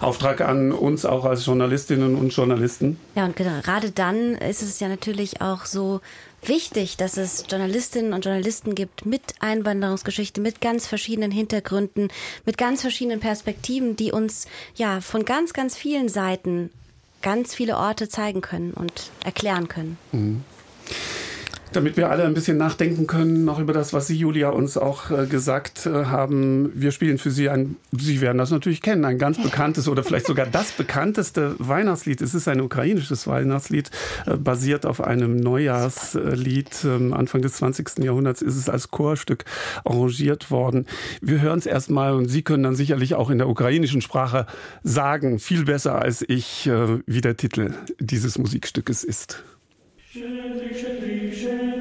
Auftrag an uns auch als Journalistinnen und Journalisten. Ja, und gerade dann ist es ja natürlich auch so wichtig, dass es Journalistinnen und Journalisten gibt mit Einwanderungsgeschichte, mit ganz verschiedenen Hintergründen, mit ganz verschiedenen Perspektiven, die uns ja von ganz, ganz vielen Seiten ganz viele Orte zeigen können und erklären können. Mhm. Damit wir alle ein bisschen nachdenken können, noch über das, was Sie, Julia, uns auch äh, gesagt äh, haben. Wir spielen für Sie ein, Sie werden das natürlich kennen, ein ganz bekanntes oder vielleicht sogar das bekannteste Weihnachtslied. Es ist ein ukrainisches Weihnachtslied, äh, basiert auf einem Neujahrslied. Ähm, Anfang des 20. Jahrhunderts ist es als Chorstück arrangiert worden. Wir hören es erstmal und Sie können dann sicherlich auch in der ukrainischen Sprache sagen, viel besser als ich, wie der Titel dieses Musikstückes ist. Scendri, scendi, scendi.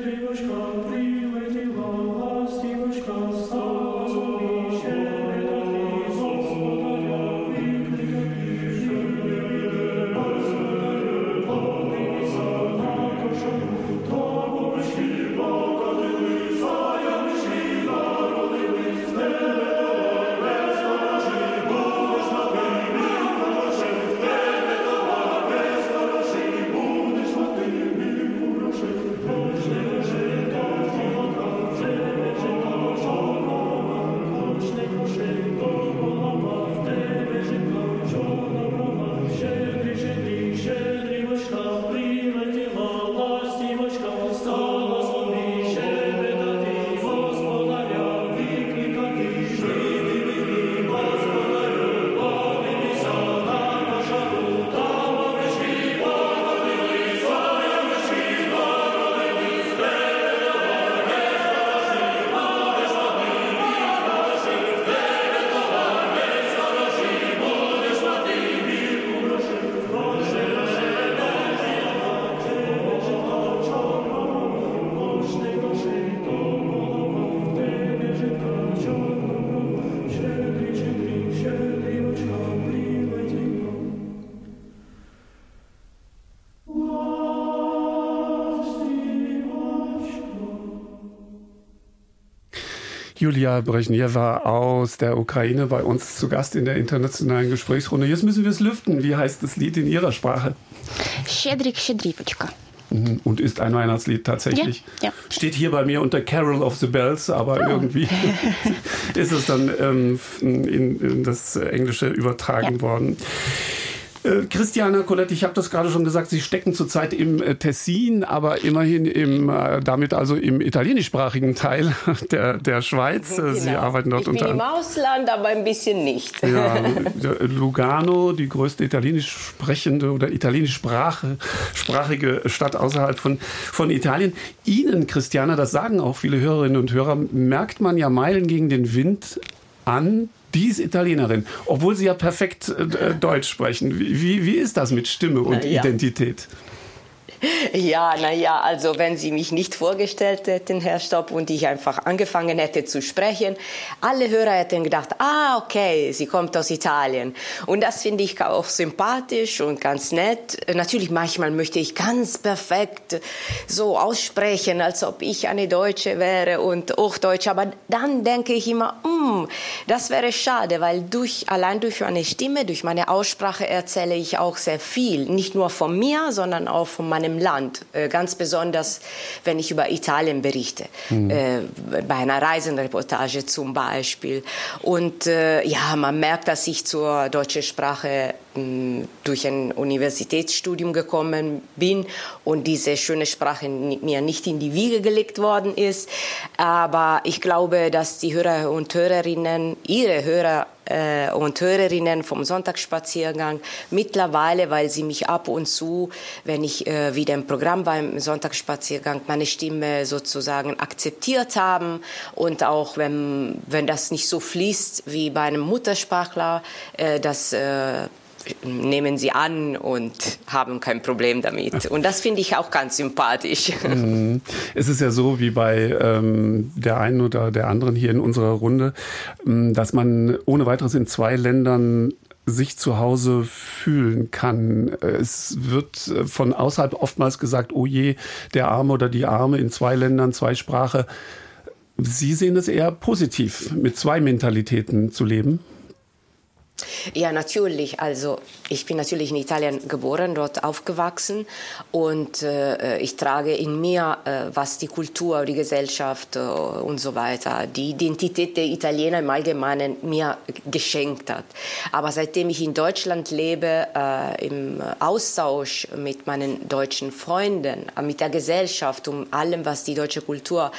Julia Brezhneva aus der Ukraine bei uns zu Gast in der internationalen Gesprächsrunde. Jetzt müssen wir es lüften. Wie heißt das Lied in Ihrer Sprache? Щедрик, щедрівочка. Mhm. Und ist ein Weihnachtslied tatsächlich. Ja, ja. Steht hier bei mir unter Carol of the Bells, aber Oh. irgendwie ist es dann ähm, in, in das Englische übertragen worden. Äh, Christiana Colette, ich habe das gerade schon gesagt, Sie stecken zurzeit im äh, Tessin, aber immerhin im, äh, damit also im italienischsprachigen Teil der, der Schweiz. Äh, Sie Genau. arbeiten dort ich bin unter im. Ausland, aber ein bisschen nicht. Ja, Lugano, die größte italienisch sprechende oder italienischsprachige Stadt außerhalb von, von Italien. Ihnen, Christiana, das sagen auch viele Hörerinnen und Hörer, merkt man ja Meilen gegen den Wind an, die ist Italienerin, obwohl sie ja perfekt äh, Deutsch sprechen. Wie, wie, ist das mit Stimme und Na ja. Identität? Ja, naja, also wenn Sie mich nicht vorgestellt hätten, Herr Stopp, und ich einfach angefangen hätte zu sprechen, alle Hörer hätten gedacht, ah, okay, sie kommt aus Italien. Und das finde ich auch sympathisch und ganz nett. Natürlich, manchmal möchte ich ganz perfekt so aussprechen, als ob ich eine Deutsche wäre und Hochdeutsch. Aber dann denke ich immer, hm, das wäre schade, weil durch, allein durch meine Stimme, durch meine Aussprache erzähle ich auch sehr viel. Nicht nur von mir, sondern auch von meinem Land. Äh, Ganz besonders, wenn ich über Italien berichte. Mhm. Äh, bei einer Reisenreportage zum Beispiel. Und äh, ja, man merkt, dass ich zur deutschen Sprache durch ein Universitätsstudium gekommen bin und diese schöne Sprache mir nicht in die Wiege gelegt worden ist. Aber ich glaube, dass die Hörer und Hörerinnen, ihre Hörer äh, und Hörerinnen vom Sonntagsspaziergang mittlerweile, weil sie mich ab und zu, wenn ich äh, wieder im Programm war im Sonntagsspaziergang, meine Stimme sozusagen akzeptiert haben und auch wenn, wenn das nicht so fließt wie bei einem Muttersprachler, äh, das äh, nehmen sie an und haben kein Problem damit. Und das finde ich auch ganz sympathisch. Mhm. Es ist ja so wie bei ähm, der einen oder der anderen hier in unserer Runde, ähm, dass man ohne weiteres in zwei Ländern sich zu Hause fühlen kann. Es wird äh, von außerhalb oftmals gesagt, oh je, der Arme oder die Arme in zwei Ländern, zwei Sprache. Sie sehen es eher positiv, mit zwei Mentalitäten zu leben. Ja, natürlich. Also ich bin natürlich in Italien geboren, dort aufgewachsen und äh, ich trage in mir, äh, was die Kultur, die Gesellschaft äh, und so weiter, die Identität der Italiener im Allgemeinen mir geschenkt hat. Aber seitdem ich in Deutschland lebe, äh, im Austausch mit meinen deutschen Freunden, mit der Gesellschaft und allem, was die deutsche Kultur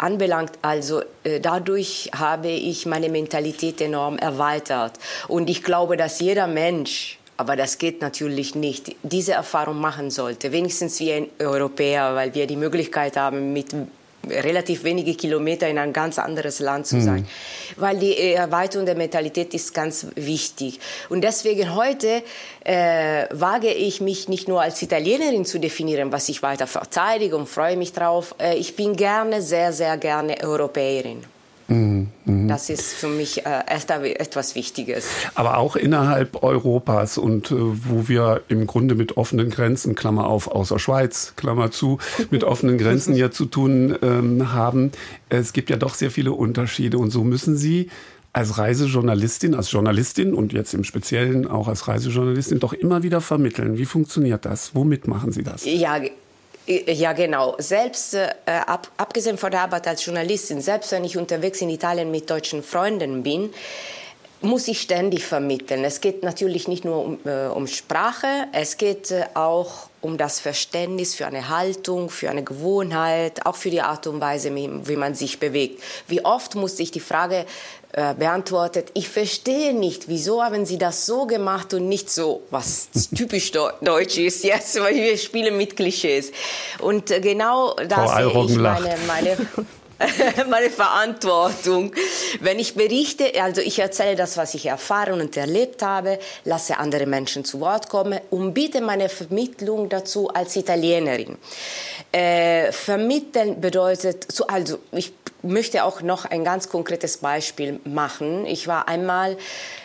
anbelangt, also äh, dadurch habe ich meine Mentalität enorm erweitert. Und ich glaube, dass jeder Mensch, aber das geht natürlich nicht, diese Erfahrung machen sollte. Wenigstens wir Europäer, weil wir die Möglichkeit haben, mit relativ wenige Kilometer in ein ganz anderes Land zu sein. Weil die Erweiterung der Mentalität ist ganz wichtig. Und deswegen heute äh, wage ich mich nicht nur als Italienerin zu definieren, was ich weiter verteidige und freue mich drauf. Äh, ich bin gerne, sehr, sehr gerne Europäerin. Das ist für mich äh, erst etwas Wichtiges. Aber auch innerhalb Europas und äh, wo wir im Grunde mit offenen Grenzen, Klammer auf, außer Schweiz, Klammer zu, mit offenen Grenzen ja zu tun ähm, haben. Es gibt ja doch sehr viele Unterschiede und so müssen Sie als Reisejournalistin, als Journalistin und jetzt im Speziellen auch als Reisejournalistin doch immer wieder vermitteln. Wie funktioniert das? Womit machen Sie das? Ja, ja, genau. Selbst äh, ab, abgesehen von der Arbeit als Journalistin, selbst wenn ich unterwegs in Italien mit deutschen Freunden bin, muss ich ständig vermitteln. Es geht natürlich nicht nur um, äh, um Sprache, es geht äh, auch um das Verständnis für eine Haltung, für eine Gewohnheit, auch für die Art und Weise, wie, man sich bewegt. Wie oft musste ich die Frage äh, beantwortet, ich verstehe nicht, wieso haben Sie das so gemacht und nicht so, was typisch deutsch ist jetzt, weil wir spielen mit Klischees. Und äh, genau da Frau sehe ich Alroggen meine, meine meine Verantwortung. Wenn ich berichte, also ich erzähle das, was ich erfahren und erlebt habe, lasse andere Menschen zu Wort kommen und biete meine Vermittlung dazu als Italienerin. Äh, vermitteln bedeutet, so- also ich möchte auch noch ein ganz konkretes Beispiel machen. Ich war einmal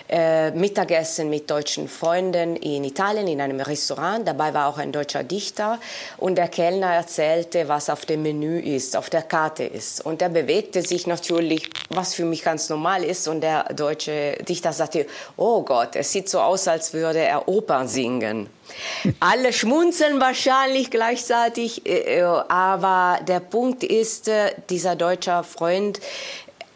äh, Mittagessen mit deutschen Freunden in Italien in einem Restaurant. Dabei war auch ein deutscher Dichter und der Kellner erzählte, was auf dem Menü ist, auf der Karte ist. Und er bewegte sich natürlich, was für mich ganz normal ist. Und der deutsche Dichter sagte, oh Gott, es sieht so aus, als würde er Opern singen. Alle schmunzeln wahrscheinlich gleichzeitig, äh, äh, aber der Punkt ist, dieser deutsche Freund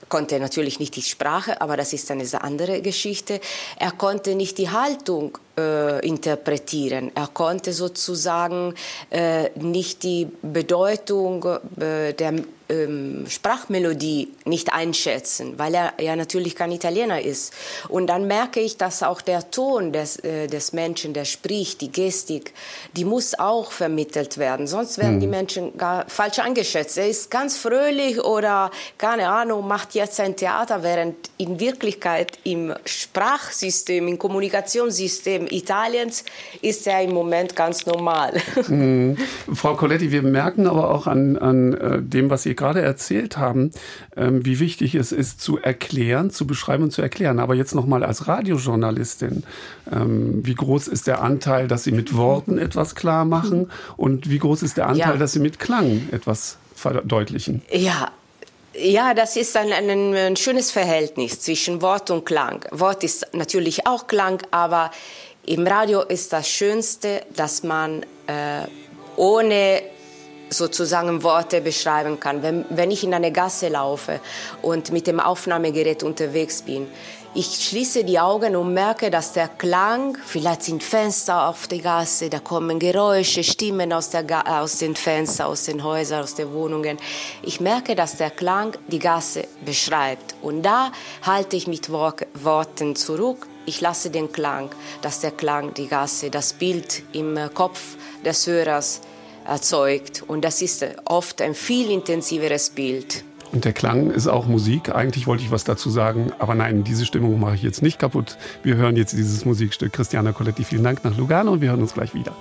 konnte natürlich nicht die Sprache, aber das ist eine andere Geschichte. Er konnte nicht die Haltung äh, interpretieren. Er konnte sozusagen äh, nicht die Bedeutung äh, der ähm, Sprachmelodie nicht einschätzen, weil er ja natürlich kein Italiener ist. Und dann merke ich, dass auch der Ton des, äh, des Menschen, der spricht, die Gestik, die muss auch vermittelt werden. Sonst werden mhm. die Menschen gar falsch eingeschätzt. Er ist ganz fröhlich oder, keine Ahnung, macht jetzt ein Theater, während in Wirklichkeit im Sprachsystem, im Kommunikationssystem Italiens ist er im Moment ganz normal. Mhm. Frau Coletti, wir merken aber auch an, an äh, dem, was Sie gerade erzählt haben, ähm, wie wichtig es ist, zu erklären, zu beschreiben und zu erklären. Aber jetzt nochmal als Radiojournalistin, ähm, wie groß ist der Anteil, dass Sie mit Worten etwas klar machen und wie groß ist der Anteil, ja. dass Sie mit Klang etwas verdeutlichen? Ja, ja, das ist ein, ein, ein, schönes Verhältnis zwischen Wort und Klang. Wort ist natürlich auch Klang, aber im Radio ist das Schönste, dass man äh, ohne sozusagen Worte beschreiben kann. Wenn, wenn ich in eine Gasse laufe und mit dem Aufnahmegerät unterwegs bin, ich schließe die Augen und merke, dass der Klang, vielleicht sind Fenster auf der Gasse, da kommen Geräusche, Stimmen aus, aus den Fenstern, aus den Häusern, aus den Wohnungen. Ich merke, dass der Klang die Gasse beschreibt. Und da halte ich mit Worten zurück. Ich lasse den Klang, dass der Klang die Gasse, das Bild im Kopf des Hörers erzeugt. Und das ist oft ein viel intensiveres Bild. Und der Klang ist auch Musik. Eigentlich wollte ich was dazu sagen, aber nein, diese Stimmung mache ich jetzt nicht kaputt. Wir hören jetzt dieses Musikstück. Christiana Coletti, vielen Dank nach Lugano und wir hören uns gleich wieder.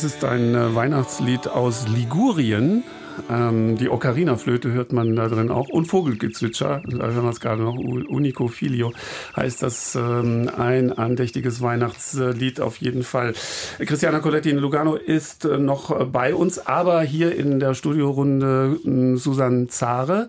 Das ist ein äh, Weihnachtslied aus Ligurien. Ähm, die Ocarina-Flöte hört man da drin auch und Vogelgezwitscher. Da hören wir es gerade noch. Unico Filio heißt das ähm, ein andächtiges Weihnachtslied auf jeden Fall. Christiana Coletti in Lugano ist äh, noch bei uns, aber hier in der Studiorunde äh, Susanne Zare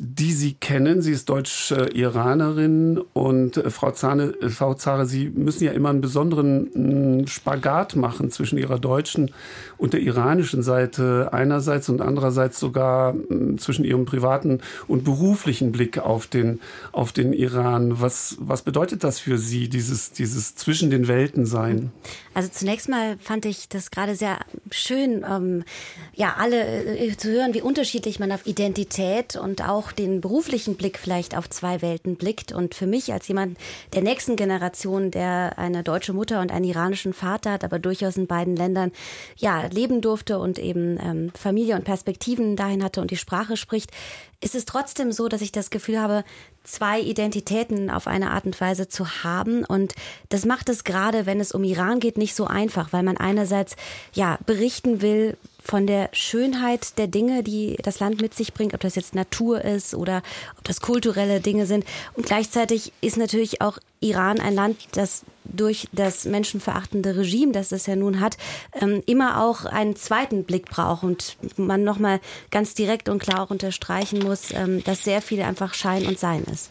die Sie kennen. Sie ist Deutsch-Iranerin und äh, Frau, Zahne, äh, Frau Zahre, Sie müssen ja immer einen besonderen Spagat machen zwischen Ihrer deutschen und der iranischen Seite einerseits und andererseits andererseits sogar hm, zwischen ihrem privaten und beruflichen Blick auf den, auf den Iran. Was, was bedeutet das für Sie, dieses, dieses zwischen den Welten sein? Also zunächst mal fand ich das gerade sehr schön, ähm, ja, alle äh, zu hören, wie unterschiedlich man auf Identität und auch den beruflichen Blick vielleicht auf zwei Welten blickt. Und für mich als jemand der nächsten Generation, der eine deutsche Mutter und einen iranischen Vater hat, aber durchaus in beiden Ländern ja leben durfte und eben ähm, Familie und Perspektiven dahin hatte und die Sprache spricht, ist es trotzdem so, dass ich das Gefühl habe, zwei Identitäten auf eine Art und Weise zu haben. Und das macht es gerade, wenn es um Iran geht, nicht so einfach, weil man einerseits ja berichten will von der Schönheit der Dinge, die das Land mit sich bringt, ob das jetzt Natur ist oder ob das kulturelle Dinge sind. Und gleichzeitig ist natürlich auch Iran ein Land, das durch das menschenverachtende Regime, das es ja nun hat, ähm, immer auch einen zweiten Blick braucht und man nochmal ganz direkt und klar auch unterstreichen muss, ähm, dass sehr viel einfach Schein und Sein ist.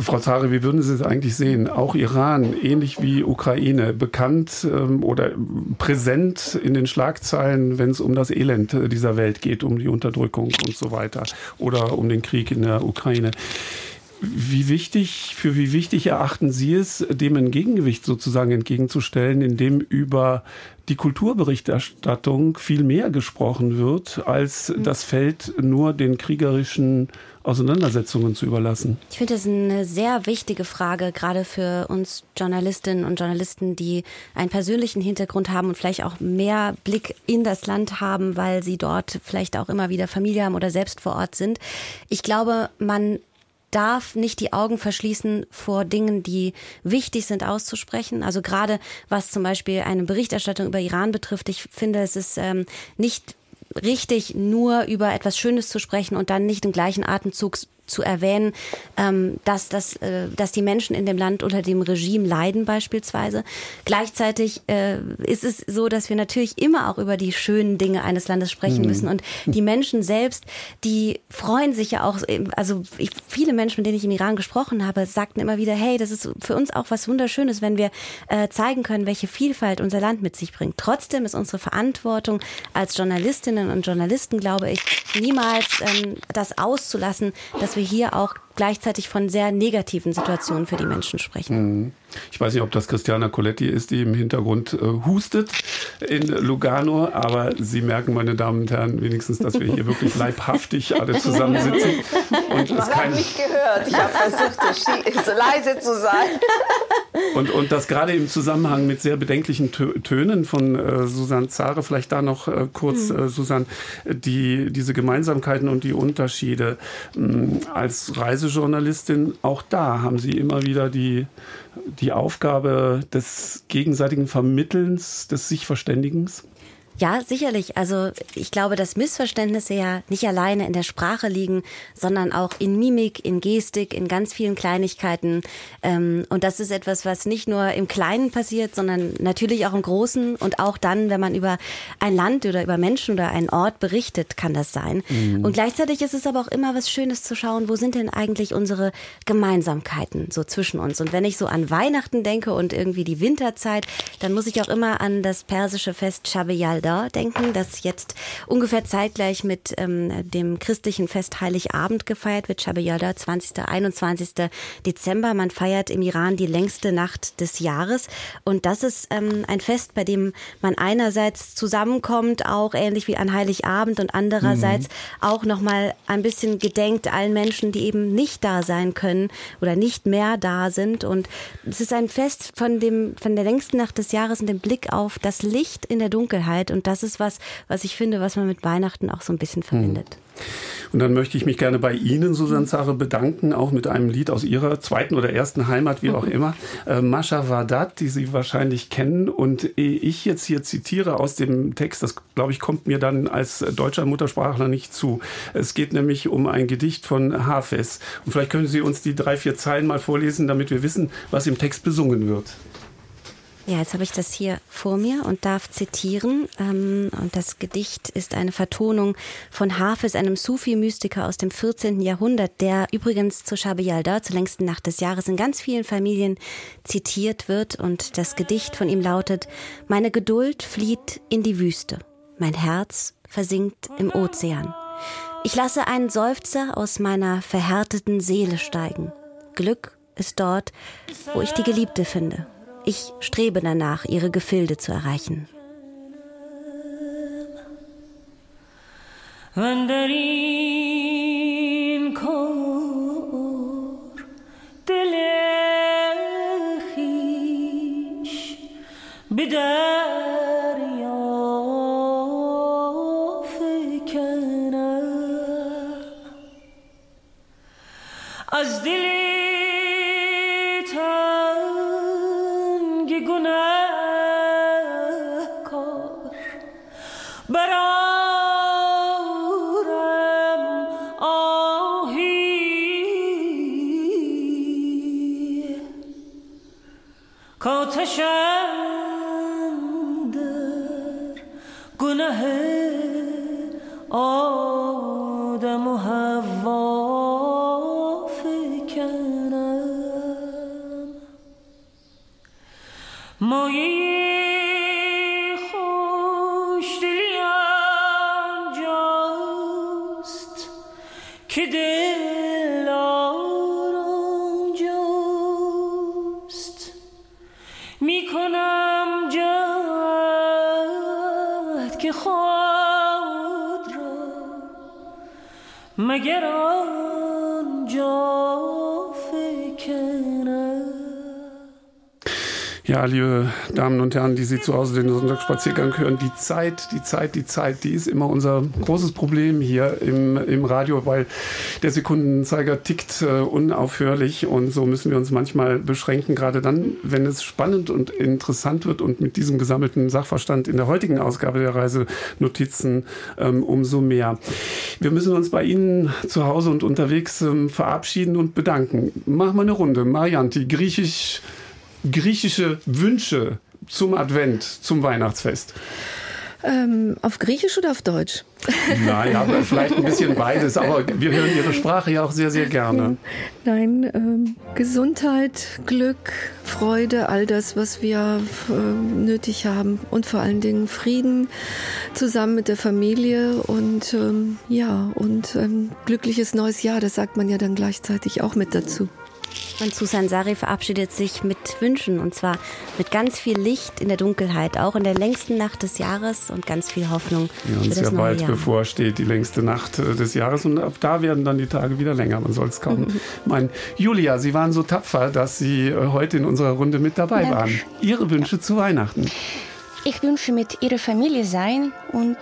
Frau Zare, wie würden Sie es eigentlich sehen? Auch Iran, ähnlich wie Ukraine, bekannt ähm, oder präsent in den Schlagzeilen, wenn es um das Elend dieser Welt geht, um die Unterdrückung und so weiter oder um den Krieg in der Ukraine. Wie wichtig, für wie wichtig erachten Sie es, dem ein Gegengewicht sozusagen entgegenzustellen, indem über die Kulturberichterstattung viel mehr gesprochen wird, als mhm. das Feld nur den kriegerischen Auseinandersetzungen zu überlassen? Ich finde das eine sehr wichtige Frage, gerade für uns Journalistinnen und Journalisten, die einen persönlichen Hintergrund haben und vielleicht auch mehr Blick in das Land haben, weil sie dort vielleicht auch immer wieder Familie haben oder selbst vor Ort sind. Ich glaube, man darf nicht die Augen verschließen vor Dingen, die wichtig sind auszusprechen. Also gerade was zum Beispiel eine Berichterstattung über Iran betrifft, ich finde, es ist ähm, nicht richtig, nur über etwas Schönes zu sprechen und dann nicht im gleichen Atemzug zu erwähnen, ähm, dass, dass, äh, dass die Menschen in dem Land unter dem Regime leiden beispielsweise. Gleichzeitig äh, ist es so, dass wir natürlich immer auch über die schönen Dinge eines Landes sprechen mhm. müssen. Und die Menschen selbst, die freuen sich ja auch, also ich, viele Menschen, mit denen ich im Iran gesprochen habe, sagten immer wieder, hey, das ist für uns auch was Wunderschönes, wenn wir äh, zeigen können, welche Vielfalt unser Land mit sich bringt. Trotzdem ist unsere Verantwortung als Journalistinnen und Journalisten, glaube ich, niemals ähm, das auszulassen, dass wir wir hier auch gleichzeitig von sehr negativen Situationen für die Menschen sprechen. Mhm. Ich weiß nicht, ob das Christiana Coletti ist, die im Hintergrund äh, hustet in Lugano, aber Sie merken, meine Damen und Herren, wenigstens, dass wir hier wirklich leibhaftig alle zusammensitzen. Und Man hat mich gehört. Ich habe versucht, so leise zu sein. Und, und das gerade im Zusammenhang mit sehr bedenklichen Tönen von äh, Susanne Zare, vielleicht da noch äh, kurz, mhm. äh, Susanne, die, diese Gemeinsamkeiten und die Unterschiede mh, als Reisejournalistin, auch da haben Sie immer wieder die die Aufgabe des gegenseitigen Vermittelns, des sich Verständigens? Ja, sicherlich. Also ich glaube, dass Missverständnisse ja nicht alleine in der Sprache liegen, sondern auch in Mimik, in Gestik, in ganz vielen Kleinigkeiten. Ähm, und das ist etwas, was nicht nur im Kleinen passiert, sondern natürlich auch im Großen. Und auch dann, wenn man über ein Land oder über Menschen oder einen Ort berichtet, kann das sein. Mhm. Und gleichzeitig ist es aber auch immer was Schönes zu schauen, wo sind denn eigentlich unsere Gemeinsamkeiten so zwischen uns. Und wenn ich so an Weihnachten denke und irgendwie die Winterzeit, dann muss ich auch immer an das persische Fest Shabiyal Yalda denken, das jetzt ungefähr zeitgleich mit ähm, dem christlichen Fest Heiligabend gefeiert wird. Yalda, 20. 21. Dezember. Man feiert im Iran die längste Nacht des Jahres. Und das ist ähm, ein Fest, bei dem man einerseits zusammenkommt, auch ähnlich wie an Heiligabend und andererseits mhm. auch nochmal ein bisschen gedenkt allen Menschen, die eben nicht da sein können oder nicht mehr da sind. Und es ist ein Fest von dem, von der längsten Nacht des Jahres und dem Blick auf das Licht in der Dunkelheit und das ist was, was ich finde, was man mit Weihnachten auch so ein bisschen verbindet. Und dann möchte ich mich gerne bei Ihnen, Susanne Zare, bedanken, auch mit einem Lied aus Ihrer zweiten oder ersten Heimat, wie auch immer, äh, Mascha Wadat, die Sie wahrscheinlich kennen. Und ich jetzt hier zitiere aus dem Text, das glaube ich kommt mir dann als deutscher Muttersprachler nicht zu. Es geht nämlich um ein Gedicht von Hafez. Und vielleicht können Sie uns die drei, vier Zeilen mal vorlesen, damit wir wissen, was im Text besungen wird. Ja, jetzt habe ich das hier vor mir und darf zitieren. Ähm, und das Gedicht ist eine Vertonung von Hafez, einem Sufi-Mystiker aus dem 14. Jahrhundert, der übrigens zur Shabi Yalda, zur längsten Nacht des Jahres, in ganz vielen Familien zitiert wird. Und das Gedicht von ihm lautet, Meine Geduld flieht in die Wüste, mein Herz versinkt im Ozean. Ich lasse einen Seufzer aus meiner verhärteten Seele steigen. Glück ist dort, wo ich die Geliebte finde. Ich strebe danach, ihre Gefilde zu erreichen. من liebe Damen und Herren, die Sie zu Hause den Sonntagsspaziergang hören, die Zeit, die Zeit, die Zeit, die ist immer unser großes Problem hier im, im Radio, weil der Sekundenzeiger tickt äh, unaufhörlich und so müssen wir uns manchmal beschränken, gerade dann, wenn es spannend und interessant wird und mit diesem gesammelten Sachverstand in der heutigen Ausgabe der Reisenotizen ähm, umso mehr. Wir müssen uns bei Ihnen zu Hause und unterwegs ähm, verabschieden und bedanken. Machen wir eine Runde. Marianti, griechisch griechische Wünsche zum Advent, zum Weihnachtsfest? Ähm, auf Griechisch oder auf Deutsch? Naja, vielleicht ein bisschen beides, aber wir hören Ihre Sprache ja auch sehr, sehr gerne. Nein, ähm, Gesundheit, Glück, Freude, all das, was wir äh, nötig haben und vor allen Dingen Frieden zusammen mit der Familie und ähm, ja, und ein glückliches neues Jahr, das sagt man ja dann gleichzeitig auch mit dazu. Und Susan Sari verabschiedet sich mit Wünschen und zwar mit ganz viel Licht in der Dunkelheit, auch in der längsten Nacht des Jahres und ganz viel Hoffnung Die für uns ja bald Jahr. bevorsteht, die längste Nacht äh, des Jahres. Und ab da werden dann die Tage wieder länger. Man soll es kaum meinen. Julia, Sie waren so tapfer, dass Sie äh, heute in unserer Runde mit dabei Danke. waren. Ihre Wünsche zu Weihnachten. Ich wünsche mit Ihrer Familie sein und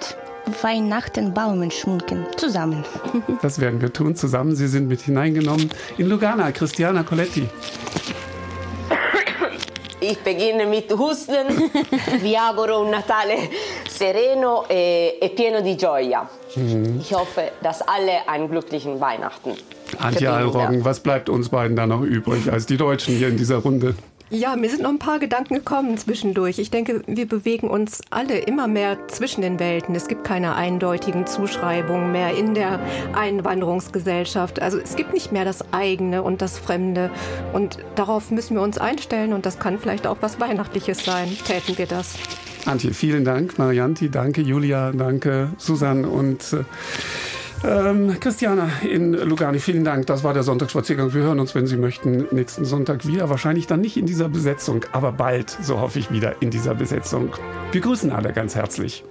Weihnachten Baumen schmücken. Zusammen. Das werden wir tun zusammen. Sie sind mit hineingenommen in Lugana. Christiana Coletti. Ich beginne mit Husten. Vi auguro un Natale sereno e, e pieno di gioia. Mhm. Ich hoffe, dass alle einen glücklichen Weihnachten Antje Allroggen, was bleibt uns beiden da noch übrig als die Deutschen hier in dieser Runde? Ja, mir sind noch ein paar Gedanken gekommen zwischendurch. Ich denke, wir bewegen uns alle immer mehr zwischen den Welten. Es gibt keine eindeutigen Zuschreibungen mehr in der Einwanderungsgesellschaft. Also es gibt nicht mehr das eigene und das Fremde. Und darauf müssen wir uns einstellen. Und das kann vielleicht auch was Weihnachtliches sein. Täten wir das. Antje, vielen Dank. Marianti, danke. Julia, danke. Susan und äh, ähm, Christiana in Lugani, vielen Dank. Das war der Sonntagsspaziergang. Wir hören uns, wenn Sie möchten, nächsten Sonntag wieder. Wahrscheinlich dann nicht in dieser Besetzung, aber bald, so hoffe ich, wieder in dieser Besetzung. Wir grüßen alle ganz herzlich.